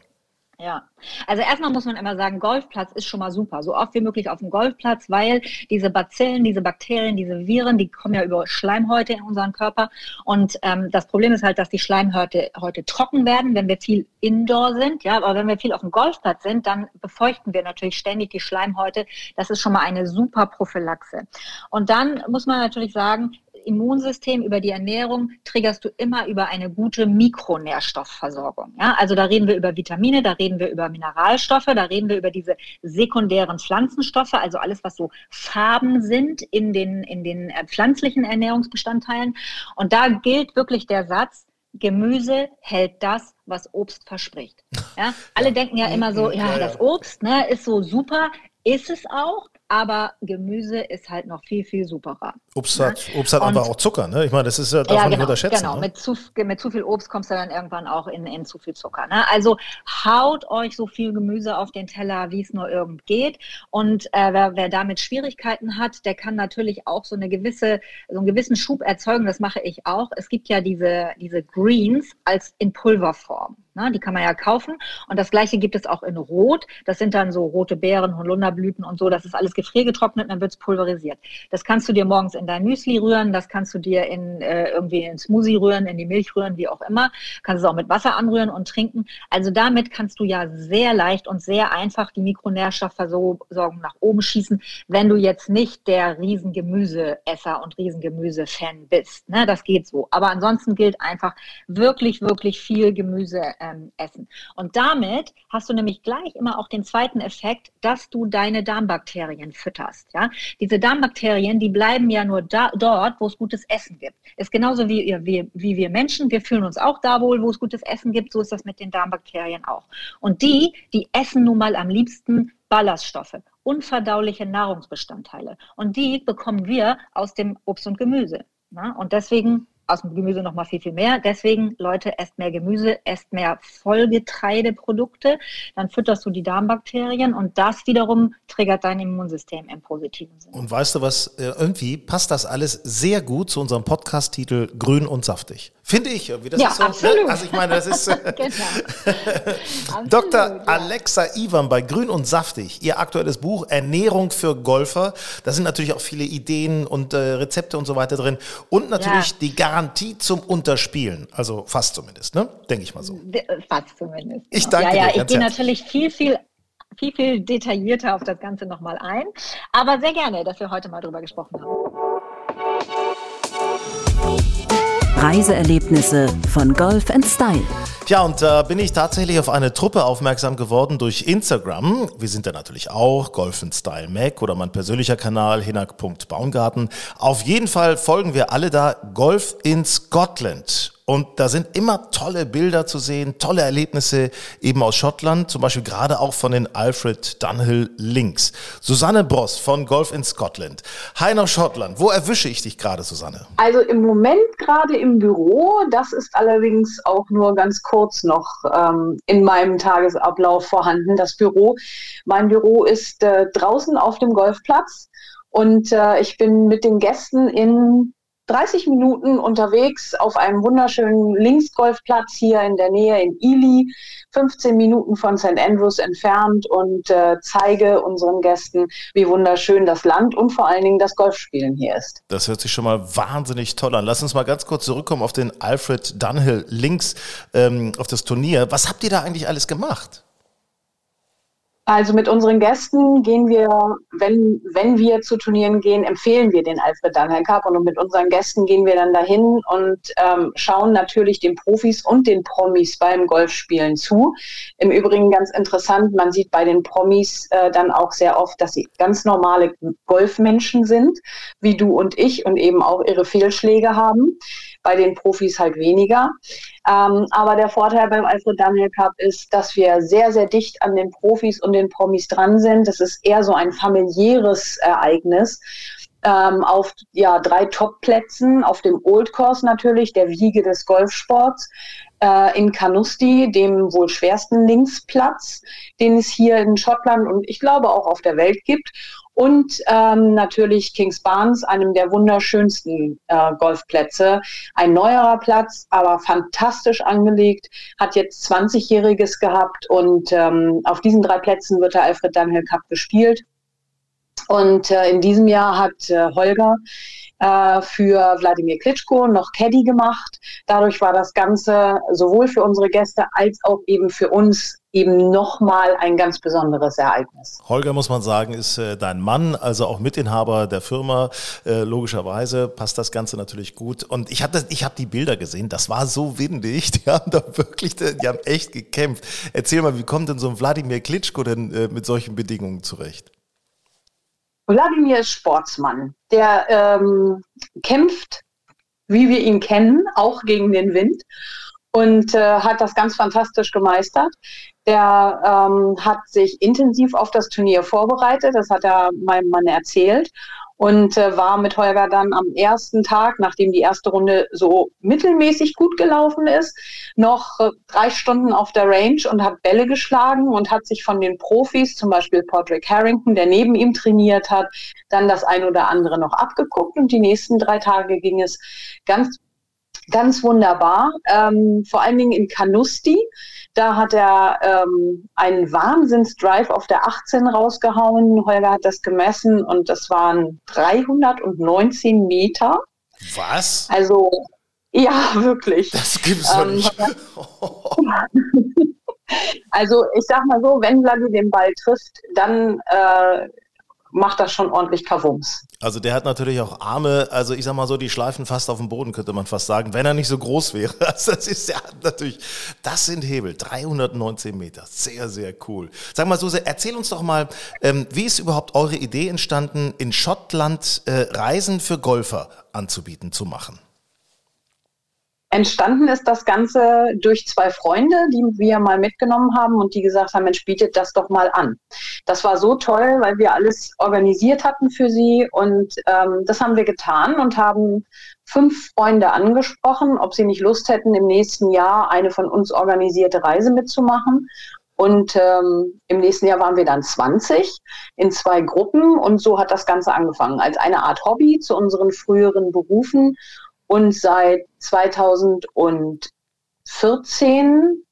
Ja, also erstmal muss man immer sagen, Golfplatz ist schon mal super, so oft wie möglich auf dem Golfplatz, weil diese Bazillen, diese Bakterien, diese Viren, die kommen ja über Schleimhäute in unseren Körper und ähm, das Problem ist halt, dass die Schleimhäute heute trocken werden, wenn wir viel Indoor sind, ja, aber wenn wir viel auf dem Golfplatz sind, dann befeuchten wir natürlich ständig die Schleimhäute. Das ist schon mal eine super Prophylaxe. Und dann muss man natürlich sagen, Immunsystem, über die Ernährung triggerst du immer über eine gute Mikronährstoffversorgung. Ja? Also da reden wir über Vitamine, da reden wir über Mineralstoffe, da reden wir über diese sekundären Pflanzenstoffe, also alles, was so Farben sind in den, in den äh, pflanzlichen Ernährungsbestandteilen. Und da gilt wirklich der Satz, Gemüse hält das, was Obst verspricht. Ja? Alle ja. denken ja immer so, ja, das Obst ne, ist so super, ist es auch, aber Gemüse ist halt noch viel, viel superer. Obst hat, ne? Obst hat aber auch Zucker, ne? Ich meine, das ist ja, darf ja, man genau, nicht unterschätzen. Genau, ne? mit, zu, mit zu viel Obst kommst du dann irgendwann auch in, in zu viel Zucker. Ne? Also haut euch so viel Gemüse auf den Teller, wie es nur irgend geht. Und äh, wer, wer damit Schwierigkeiten hat, der kann natürlich auch so eine gewisse, so einen gewissen Schub erzeugen. Das mache ich auch. Es gibt ja diese, diese Greens als in Pulverform. Ne? Die kann man ja kaufen. Und das gleiche gibt es auch in Rot. Das sind dann so rote Beeren, Holunderblüten und so. Das ist alles gefriergetrocknet dann wird es pulverisiert. Das kannst du dir morgens in dein Müsli rühren, das kannst du dir in äh, irgendwie in Smoothie rühren, in die Milch rühren, wie auch immer. Kannst es auch mit Wasser anrühren und trinken. Also damit kannst du ja sehr leicht und sehr einfach die Mikronährstoffversorgung nach oben schießen, wenn du jetzt nicht der Riesengemüseesser und Riesengemüse-Fan bist. Ne? Das geht so. Aber ansonsten gilt einfach wirklich, wirklich viel Gemüse ähm, essen. Und damit hast du nämlich gleich immer auch den zweiten Effekt, dass du deine Darmbakterien fütterst. Ja? Diese Darmbakterien, die bleiben ja nur da, dort, wo es gutes Essen gibt. Ist genauso wie, wie, wie wir Menschen. Wir fühlen uns auch da wohl, wo es gutes Essen gibt. So ist das mit den Darmbakterien auch. Und die, die essen nun mal am liebsten Ballaststoffe, unverdauliche Nahrungsbestandteile. Und die bekommen wir aus dem Obst und Gemüse. Na? Und deswegen aus dem Gemüse noch mal viel, viel mehr. Deswegen, Leute, esst mehr Gemüse, esst mehr Vollgetreideprodukte, dann fütterst du die Darmbakterien und das wiederum triggert dein Immunsystem im positiven Sinne. Und weißt du was, äh, irgendwie passt das alles sehr gut zu unserem Podcast-Titel Grün und saftig. Finde ich irgendwie. Das ja, ist so, ne? absolut. Also ich meine, das ist äh, genau. Dr. Absolut, ja. Alexa Ivan bei Grün und Saftig, ihr aktuelles Buch Ernährung für Golfer. Da sind natürlich auch viele Ideen und äh, Rezepte und so weiter drin. Und natürlich Ja. die Garantie zum Unterspielen. Also fast zumindest, ne? Denke ich mal so. De- Fast zumindest. Ich danke ja, dir ja, ich ganz gehe herzlich. natürlich viel, viel, viel, viel detaillierter auf das Ganze nochmal ein. Aber sehr gerne, dass wir heute mal drüber gesprochen haben. Reiseerlebnisse von Golf Style. Tja, und da bin ich tatsächlich auf eine Truppe aufmerksam geworden durch Instagram. Wir sind da natürlich auch, Golf Style Mac oder mein persönlicher Kanal, hinak.baumgarten. Auf jeden Fall folgen wir alle da Golf in Scotland. Und da sind immer tolle Bilder zu sehen, tolle Erlebnisse eben aus Schottland, zum Beispiel gerade auch von den Alfred Dunhill Links. Susanne Bross von Golf in Scotland. Hi nach Schottland. Wo erwische ich dich gerade, Susanne? Also im Moment gerade im Büro, das ist allerdings auch nur ganz kurz noch ähm, in meinem Tagesablauf vorhanden, das Büro. Mein Büro ist äh, draußen auf dem Golfplatz und äh, ich bin mit den Gästen in 30 Minuten unterwegs auf einem wunderschönen Linksgolfplatz hier in der Nähe in Ely, 15 Minuten von St. Andrews entfernt und äh, zeige unseren Gästen, wie wunderschön das Land und vor allen Dingen das Golfspielen hier ist. Das hört sich schon mal wahnsinnig toll an. Lass uns mal ganz kurz zurückkommen auf den Alfred Dunhill Links, ähm, auf das Turnier. Was habt ihr da eigentlich alles gemacht? Also mit unseren Gästen gehen wir, wenn, wenn wir zu Turnieren gehen, empfehlen wir den Alfred Dunhill Cup und mit unseren Gästen gehen wir dann dahin und ähm, schauen natürlich den Profis und den Promis beim Golfspielen zu. Im Übrigen ganz interessant, man sieht bei den Promis äh, dann auch sehr oft, dass sie ganz normale Golfmenschen sind, wie du und ich und eben auch ihre Fehlschläge haben. Bei den Profis halt weniger. Ähm, aber der Vorteil beim Alfred Dunhill Cup ist, dass wir sehr, sehr dicht an den Profis und den Promis dran sind. Das ist eher so ein familiäres Ereignis. Ähm, auf ja, drei Top-Plätzen, auf dem Old Course natürlich, der Wiege des Golfsports, äh, in Carnoustie, dem wohl schwersten Linksplatz, den es hier in Schottland und ich glaube auch auf der Welt gibt. Und ähm, natürlich Kings Barnes, einem der wunderschönsten äh, Golfplätze. Ein neuerer Platz, aber fantastisch angelegt, hat jetzt 20-Jähriges gehabt und ähm, auf diesen drei Plätzen wird der Alfred Dunhill Cup gespielt. Und äh, in diesem Jahr hat äh, Holger äh, für Wladimir Klitschko noch Caddy gemacht. Dadurch war das Ganze sowohl für unsere Gäste als auch eben für uns eben nochmal ein ganz besonderes Ereignis. Holger, muss man sagen, ist äh, dein Mann, also auch Mitinhaber der Firma. Äh, logischerweise passt das Ganze natürlich gut. Und ich habe hab die Bilder gesehen, das war so windig. Die haben da wirklich, die haben echt gekämpft. Erzähl mal, wie kommt denn so ein Wladimir Klitschko denn mit solchen Bedingungen zurecht? Wladimir ist Sportsmann. Der ähm, kämpft, wie wir ihn kennen, auch gegen den Wind und äh, hat das ganz fantastisch gemeistert. Der ähm, hat sich intensiv auf das Turnier vorbereitet, das hat er meinem Mann erzählt und äh, war mit Holger dann am ersten Tag, nachdem die erste Runde so mittelmäßig gut gelaufen ist, noch äh, drei Stunden auf der Range und hat Bälle geschlagen und hat sich von den Profis, zum Beispiel Patrick Harrington, der neben ihm trainiert hat, dann das ein oder andere noch abgeguckt. Und die nächsten drei Tage ging es ganz ganz wunderbar. Ähm, vor allen Dingen in Canusti. Da hat er ähm, einen Wahnsinnsdrive auf der 18 rausgehauen. Holger hat das gemessen und das waren 319 Meter. Was? Also, ja, wirklich. Das gibt's doch Ähm, nicht. Also, ich sag mal so, wenn Vladi den Ball trifft, dann äh, macht das schon ordentlich Kavums. Also der hat natürlich auch Arme, also ich sag mal so, die schleifen fast auf dem Boden, könnte man fast sagen, wenn er nicht so groß wäre. Also das ist ja natürlich, das sind Hebel, 319 Meter, sehr, sehr cool. Sag mal, Suse, erzähl uns doch mal, ähm, wie ist überhaupt eure Idee entstanden, in Schottland äh, Reisen für Golfer anzubieten, zu machen? Entstanden ist das Ganze durch zwei Freunde, die wir mal mitgenommen haben und die gesagt haben, Mensch, bietet das doch mal an. Das war so toll, weil wir alles organisiert hatten für sie und ähm, das haben wir getan und haben fünf Freunde angesprochen, ob sie nicht Lust hätten, im nächsten Jahr eine von uns organisierte Reise mitzumachen. Und ähm, im nächsten Jahr waren wir dann 20 in zwei Gruppen und so hat das Ganze angefangen als eine Art Hobby zu unseren früheren Berufen und seit 2014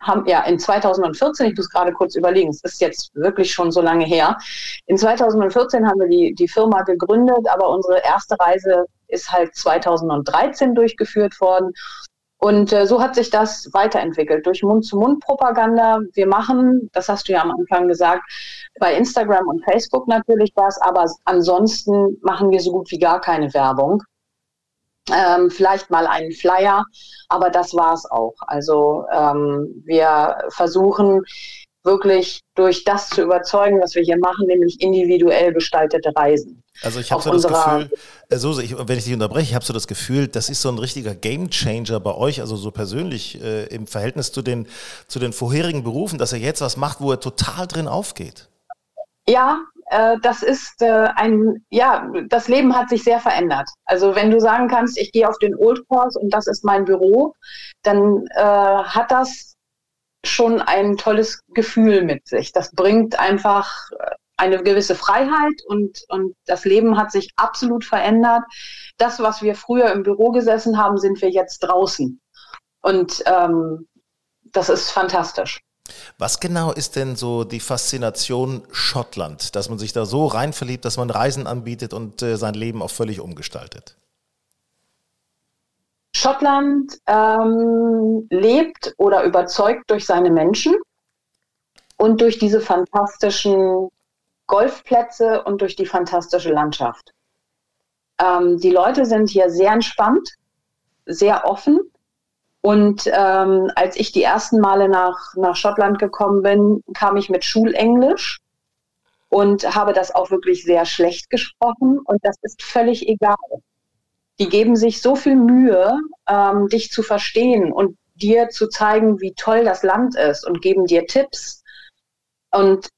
haben, ja, in 2014, ich muss gerade kurz überlegen, es ist jetzt wirklich schon so lange her. In 2014 haben wir die, die Firma gegründet, aber unsere erste Reise ist halt 2013 durchgeführt worden. Und äh, so hat sich das weiterentwickelt durch Mund-zu-Mund-Propaganda. Wir machen, das hast du ja am Anfang gesagt, bei Instagram und Facebook natürlich was, aber ansonsten machen wir so gut wie gar keine Werbung ähm, vielleicht mal einen Flyer, aber das war's auch. Also ähm, wir versuchen wirklich durch das zu überzeugen, was wir hier machen, nämlich individuell gestaltete Reisen. Also ich habe so das Gefühl, äh, so, ich, wenn ich dich unterbreche, ich habe so das Gefühl, das ist so ein richtiger Gamechanger bei euch, also so persönlich äh, im Verhältnis zu den, zu den vorherigen Berufen, dass er jetzt was macht, wo er total drin aufgeht. Ja, äh, das ist äh, ein, ja, das Leben hat sich sehr verändert. Also wenn du sagen kannst, ich gehe auf den Old Course und das ist mein Büro, dann äh, hat das schon ein tolles Gefühl mit sich. Das bringt einfach äh, eine gewisse Freiheit und, und das Leben hat sich absolut verändert. Das, was wir früher im Büro gesessen haben, sind wir jetzt draußen. Und ähm, das ist fantastisch. Was genau ist denn so die Faszination Schottland, dass man sich da so rein verliebt, dass man Reisen anbietet und äh, sein Leben auch völlig umgestaltet? Schottland ähm, lebt oder überzeugt durch seine Menschen und durch diese fantastischen Golfplätze und durch die fantastische Landschaft. Ähm, die Leute sind hier sehr entspannt, sehr offen und ähm, als ich die ersten Male nach, nach Schottland gekommen bin, kam ich mit Schulenglisch und habe das auch wirklich sehr schlecht gesprochen. Und das ist völlig egal. Die geben sich so viel Mühe, ähm, dich zu verstehen und dir zu zeigen, wie toll das Land ist und geben dir Tipps. Und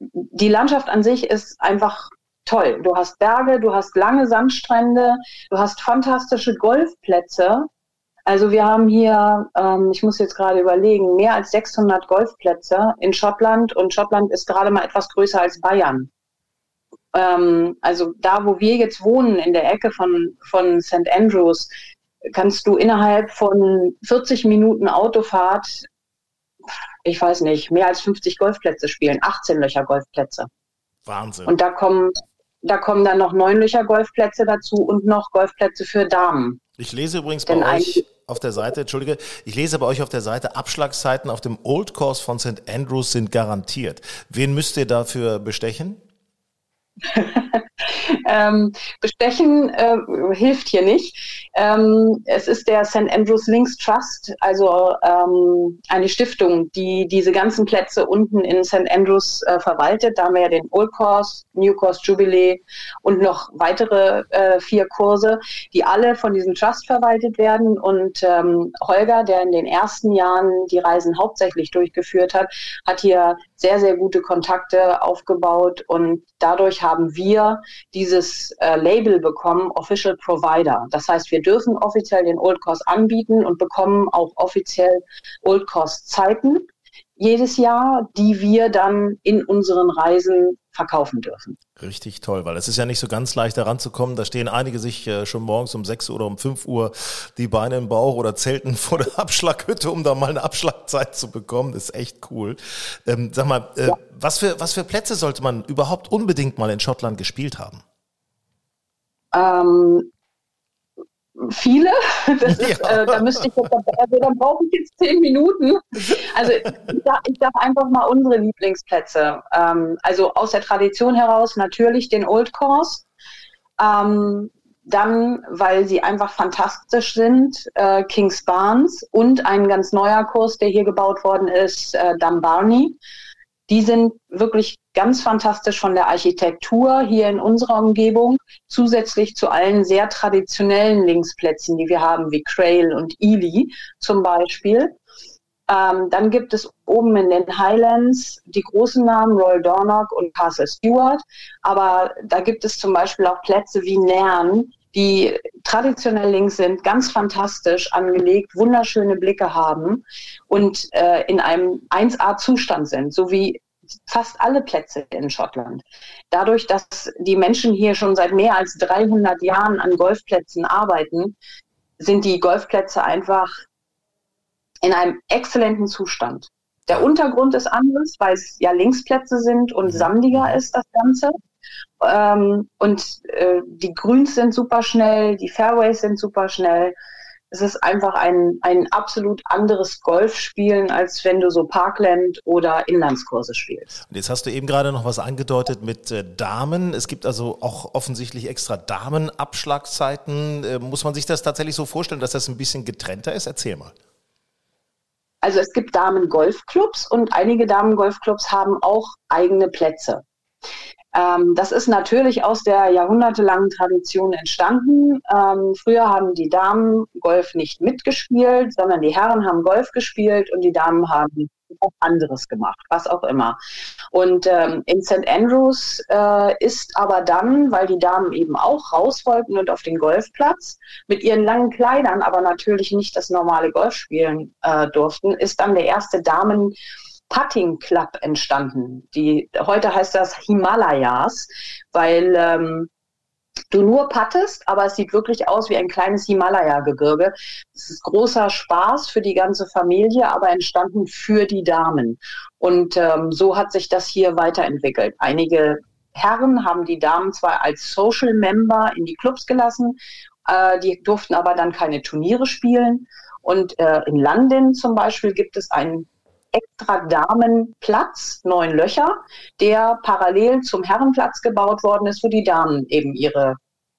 die Landschaft an sich ist einfach toll. Du hast Berge, du hast lange Sandstrände, du hast fantastische Golfplätze also wir haben hier, ähm, ich muss jetzt gerade überlegen, mehr als 600 Golfplätze in Schottland und Schottland ist gerade mal etwas größer als Bayern. Ähm, also da, wo wir jetzt wohnen, in der Ecke von, von St. Andrews, kannst du innerhalb von 40 Minuten Autofahrt, ich weiß nicht, mehr als 50 Golfplätze spielen, 18 Löcher Golfplätze. Wahnsinn. Und da kommen, da kommen dann noch neun Löcher Golfplätze dazu und noch Golfplätze für Damen. Ich lese übrigens bei euch auf der Seite, entschuldige, ich lese bei euch auf der Seite, Abschlagszeiten auf dem Old Course von St. Andrews sind garantiert. Wen müsst ihr dafür bestechen? ähm, bestechen äh, hilft hier nicht. Ähm, es ist der St. Andrews Links Trust, also ähm, eine Stiftung, die diese ganzen Plätze unten in St. Andrews äh, verwaltet. Da haben wir ja den Old Course, New Course Jubilee und noch weitere äh, vier Kurse, die alle von diesem Trust verwaltet werden. Und ähm, Holger, der in den ersten Jahren die Reisen hauptsächlich durchgeführt hat, hat hier sehr, sehr gute Kontakte aufgebaut und dadurch haben wir dieses äh, Label bekommen, Official Provider. Das heißt, wir dürfen offiziell den Old Course anbieten und bekommen auch offiziell Old Course Zeiten jedes Jahr, die wir dann in unseren Reisen verkaufen dürfen. Richtig toll, weil es ist ja nicht so ganz leicht daran zu kommen. Da stehen einige sich äh, schon morgens um 6 oder um 5 Uhr die Beine im Bauch oder zelten vor der Abschlaghütte, um da mal eine Abschlagzeit zu bekommen. Das ist echt cool. Ähm, sag mal, äh, ja. was, für, was für Plätze sollte man überhaupt unbedingt mal in Schottland gespielt haben? Ähm, viele. Das ist, ja. äh, da müsste ich jetzt, also dann brauche ich jetzt zehn Minuten. Also ich sage sag einfach mal unsere Lieblingsplätze. Ähm, also aus der Tradition heraus natürlich den Old Course. Ähm, dann, weil sie einfach fantastisch sind, äh, Kings Barnes und ein ganz neuer Kurs, der hier gebaut worden ist, äh, Dumbarney. Die sind wirklich ganz fantastisch von der Architektur hier in unserer Umgebung, zusätzlich zu allen sehr traditionellen Linksplätzen, die wir haben, wie Crail und Ely zum Beispiel. Ähm, dann gibt es oben in den Highlands die großen Namen Royal Dornock und Castle Stewart. Aber da gibt es zum Beispiel auch Plätze wie Nern, die traditionell links sind, ganz fantastisch angelegt, wunderschöne Blicke haben und äh, in einem 1A-Zustand sind, so wie fast alle Plätze in Schottland. Dadurch, dass die Menschen hier schon seit mehr als 300 Jahren an Golfplätzen arbeiten, sind die Golfplätze einfach in einem exzellenten Zustand. Der Untergrund ist anders, weil es ja Linksplätze sind und mhm. sandiger ist das Ganze. Ähm, und äh, die Grüns sind super schnell, die Fairways sind super schnell. Es ist einfach ein, ein absolut anderes Golfspielen, als wenn du so Parkland oder Inlandskurse spielst. Und jetzt hast du eben gerade noch was angedeutet mit äh, Damen. Es gibt also auch offensichtlich extra Damenabschlagszeiten. Äh, muss man sich das tatsächlich so vorstellen, dass das ein bisschen getrennter ist? Erzähl mal. Also es gibt Damen-Golfclubs und einige Damen-Golfclubs haben auch eigene Plätze. Ähm, das ist natürlich aus der jahrhundertelangen Tradition entstanden. Ähm, früher haben die Damen Golf nicht mitgespielt, sondern die Herren haben Golf gespielt und die Damen haben auch anderes gemacht, was auch immer. Und ähm, in St. Andrews äh, ist aber dann, weil die Damen eben auch raus wollten und auf den Golfplatz mit ihren langen Kleidern, aber natürlich nicht das normale Golf spielen äh, durften, ist dann der erste Damen Putting Club entstanden. Die, heute heißt das Himalayas, weil ähm, du nur pattest, aber es sieht wirklich aus wie ein kleines Himalaya-Gebirge. Es ist großer Spaß für die ganze Familie, aber entstanden für die Damen. Und ähm, so hat sich das hier weiterentwickelt. Einige Herren haben die Damen zwar als Social Member in die Clubs gelassen, äh, die durften aber dann keine Turniere spielen. Und äh, in London zum Beispiel gibt es einen extra Damenplatz, neun Löcher, der parallel zum Herrenplatz gebaut worden ist, wo die Damen eben ihre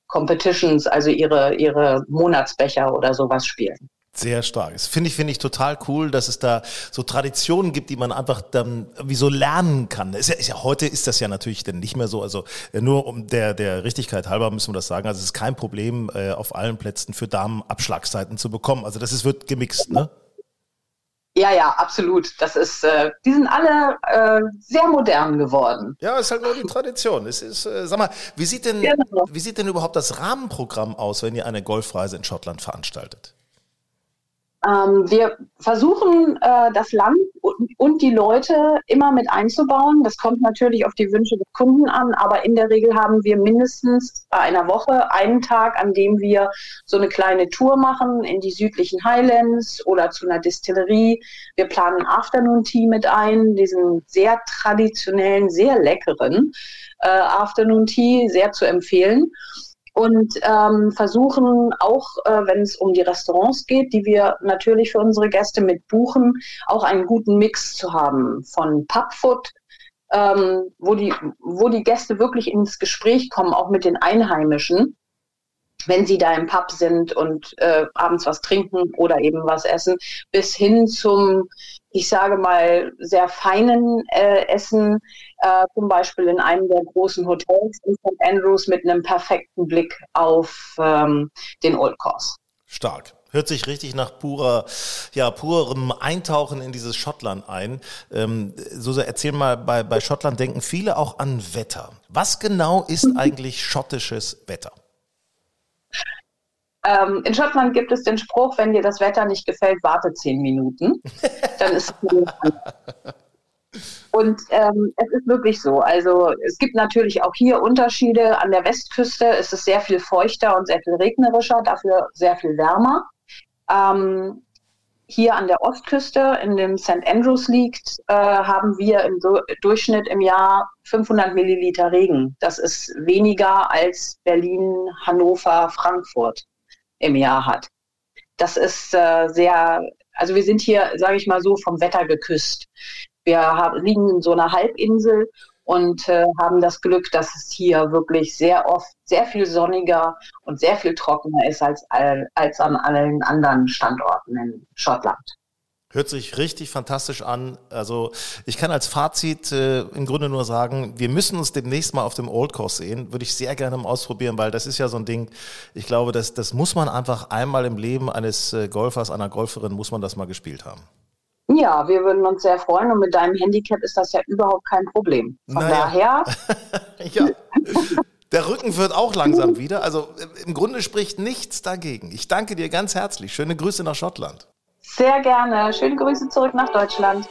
Competitions, also ihre, ihre Monatsbecher oder sowas spielen. Sehr stark. Das finde ich, finde ich total cool, dass es da so Traditionen gibt, die man einfach dann wie so lernen kann. Ist ja, ist ja, heute ist das ja natürlich dann nicht mehr so. Also äh, nur um der, der Richtigkeit halber müssen wir das sagen. Also es ist kein Problem, äh, auf allen Plätzen für Damen Abschlagszeiten zu bekommen. Also das ist, wird gemixt, ne? Ja, ja, absolut. Das ist, äh, die sind alle äh, sehr modern geworden. Ja, ist halt nur die Tradition. Es ist, äh, sag mal, wie sieht denn, genau. wie sieht denn überhaupt das Rahmenprogramm aus, wenn ihr eine Golfreise in Schottland veranstaltet? Ähm, wir versuchen, äh, das Land und, die Leute immer mit einzubauen. Das kommt natürlich auf die Wünsche des Kunden an, aber in der Regel haben wir mindestens bei einer Woche einen Tag, an dem wir so eine kleine Tour machen in die südlichen Highlands oder zu einer Distillerie. Wir planen Afternoon Tea mit ein, diesen sehr traditionellen, sehr leckeren äh, Afternoon Tea, sehr zu empfehlen und ähm, versuchen auch, äh, wenn es um die Restaurants geht, die wir natürlich für unsere Gäste mit buchen, auch einen guten Mix zu haben von Pubfood, ähm, wo, die, wo die Gäste wirklich ins Gespräch kommen, auch mit den Einheimischen wenn sie da im Pub sind und äh, abends was trinken oder eben was essen, bis hin zum, ich sage mal, sehr feinen äh, Essen, äh, zum Beispiel in einem der großen Hotels in St. Andrews mit einem perfekten Blick auf ähm, den Old Course. Stark. Hört sich richtig nach purer, ja, purem Eintauchen in dieses Schottland ein. Ähm, so erzähl mal, bei, bei Schottland denken viele auch an Wetter. Was genau ist eigentlich schottisches Wetter? Ähm, in Schottland gibt es den Spruch, wenn dir das Wetter nicht gefällt, warte zehn Minuten. Dann ist es Und ähm, es ist wirklich so. Also es gibt natürlich auch hier Unterschiede. An der Westküste ist es sehr viel feuchter und sehr viel regnerischer, dafür sehr viel wärmer. Ähm, hier an der Ostküste, in dem St. Andrews liegt, äh, haben wir im du Durchschnitt im Jahr 500 Milliliter Regen. Das ist weniger als Berlin, Hannover, Frankfurt im Jahr hat. Das ist äh, sehr, also wir sind hier, sage ich mal so, vom Wetter geküsst. Wir haben, liegen in so einer Halbinsel und äh, haben das Glück, dass es hier wirklich sehr oft sehr viel sonniger und sehr viel trockener ist als, als an allen anderen Standorten in Schottland. Hört sich richtig fantastisch an. Also ich kann als Fazit äh, im Grunde nur sagen, wir müssen uns demnächst mal auf dem Old Course sehen. Würde ich sehr gerne mal ausprobieren, weil das ist ja so ein Ding. Ich glaube, das, das muss man einfach einmal im Leben eines äh, Golfers, einer Golferin, muss man das mal gespielt haben. Ja, wir würden uns sehr freuen und mit deinem Handicap ist das ja überhaupt kein Problem. Von naja. daher. ja. Der Rücken wird auch langsam wieder. Also im Grunde spricht nichts dagegen. Ich danke dir ganz herzlich. Schöne Grüße nach Schottland. Sehr gerne. Schöne Grüße zurück nach Deutschland.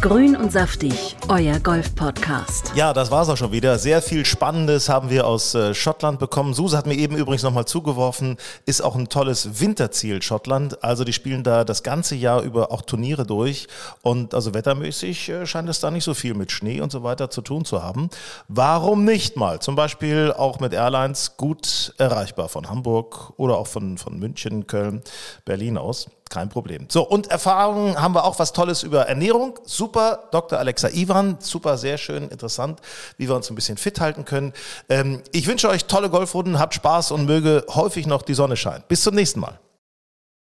Grün und saftig, euer Golf-Podcast. Ja, das war's auch schon wieder. Sehr viel Spannendes haben wir aus äh, Schottland bekommen. Suse hat mir eben übrigens nochmal zugeworfen, ist auch ein tolles Winterziel Schottland. Also die spielen da das ganze Jahr über auch Turniere durch. Und also wettermäßig äh, scheint es da nicht so viel mit Schnee und so weiter zu tun zu haben. Warum nicht mal? Zum Beispiel auch mit Airlines gut erreichbar von Hamburg oder auch von, von München, Köln, Berlin aus. Kein Problem. So, und Erfahrungen haben wir auch was Tolles über Ernährung. Super, Dr. Alexa Ivan, super, sehr schön, interessant, wie wir uns ein bisschen fit halten können. Ähm, ich wünsche euch tolle Golfrunden, habt Spaß und möge häufig noch die Sonne scheinen. Bis zum nächsten Mal.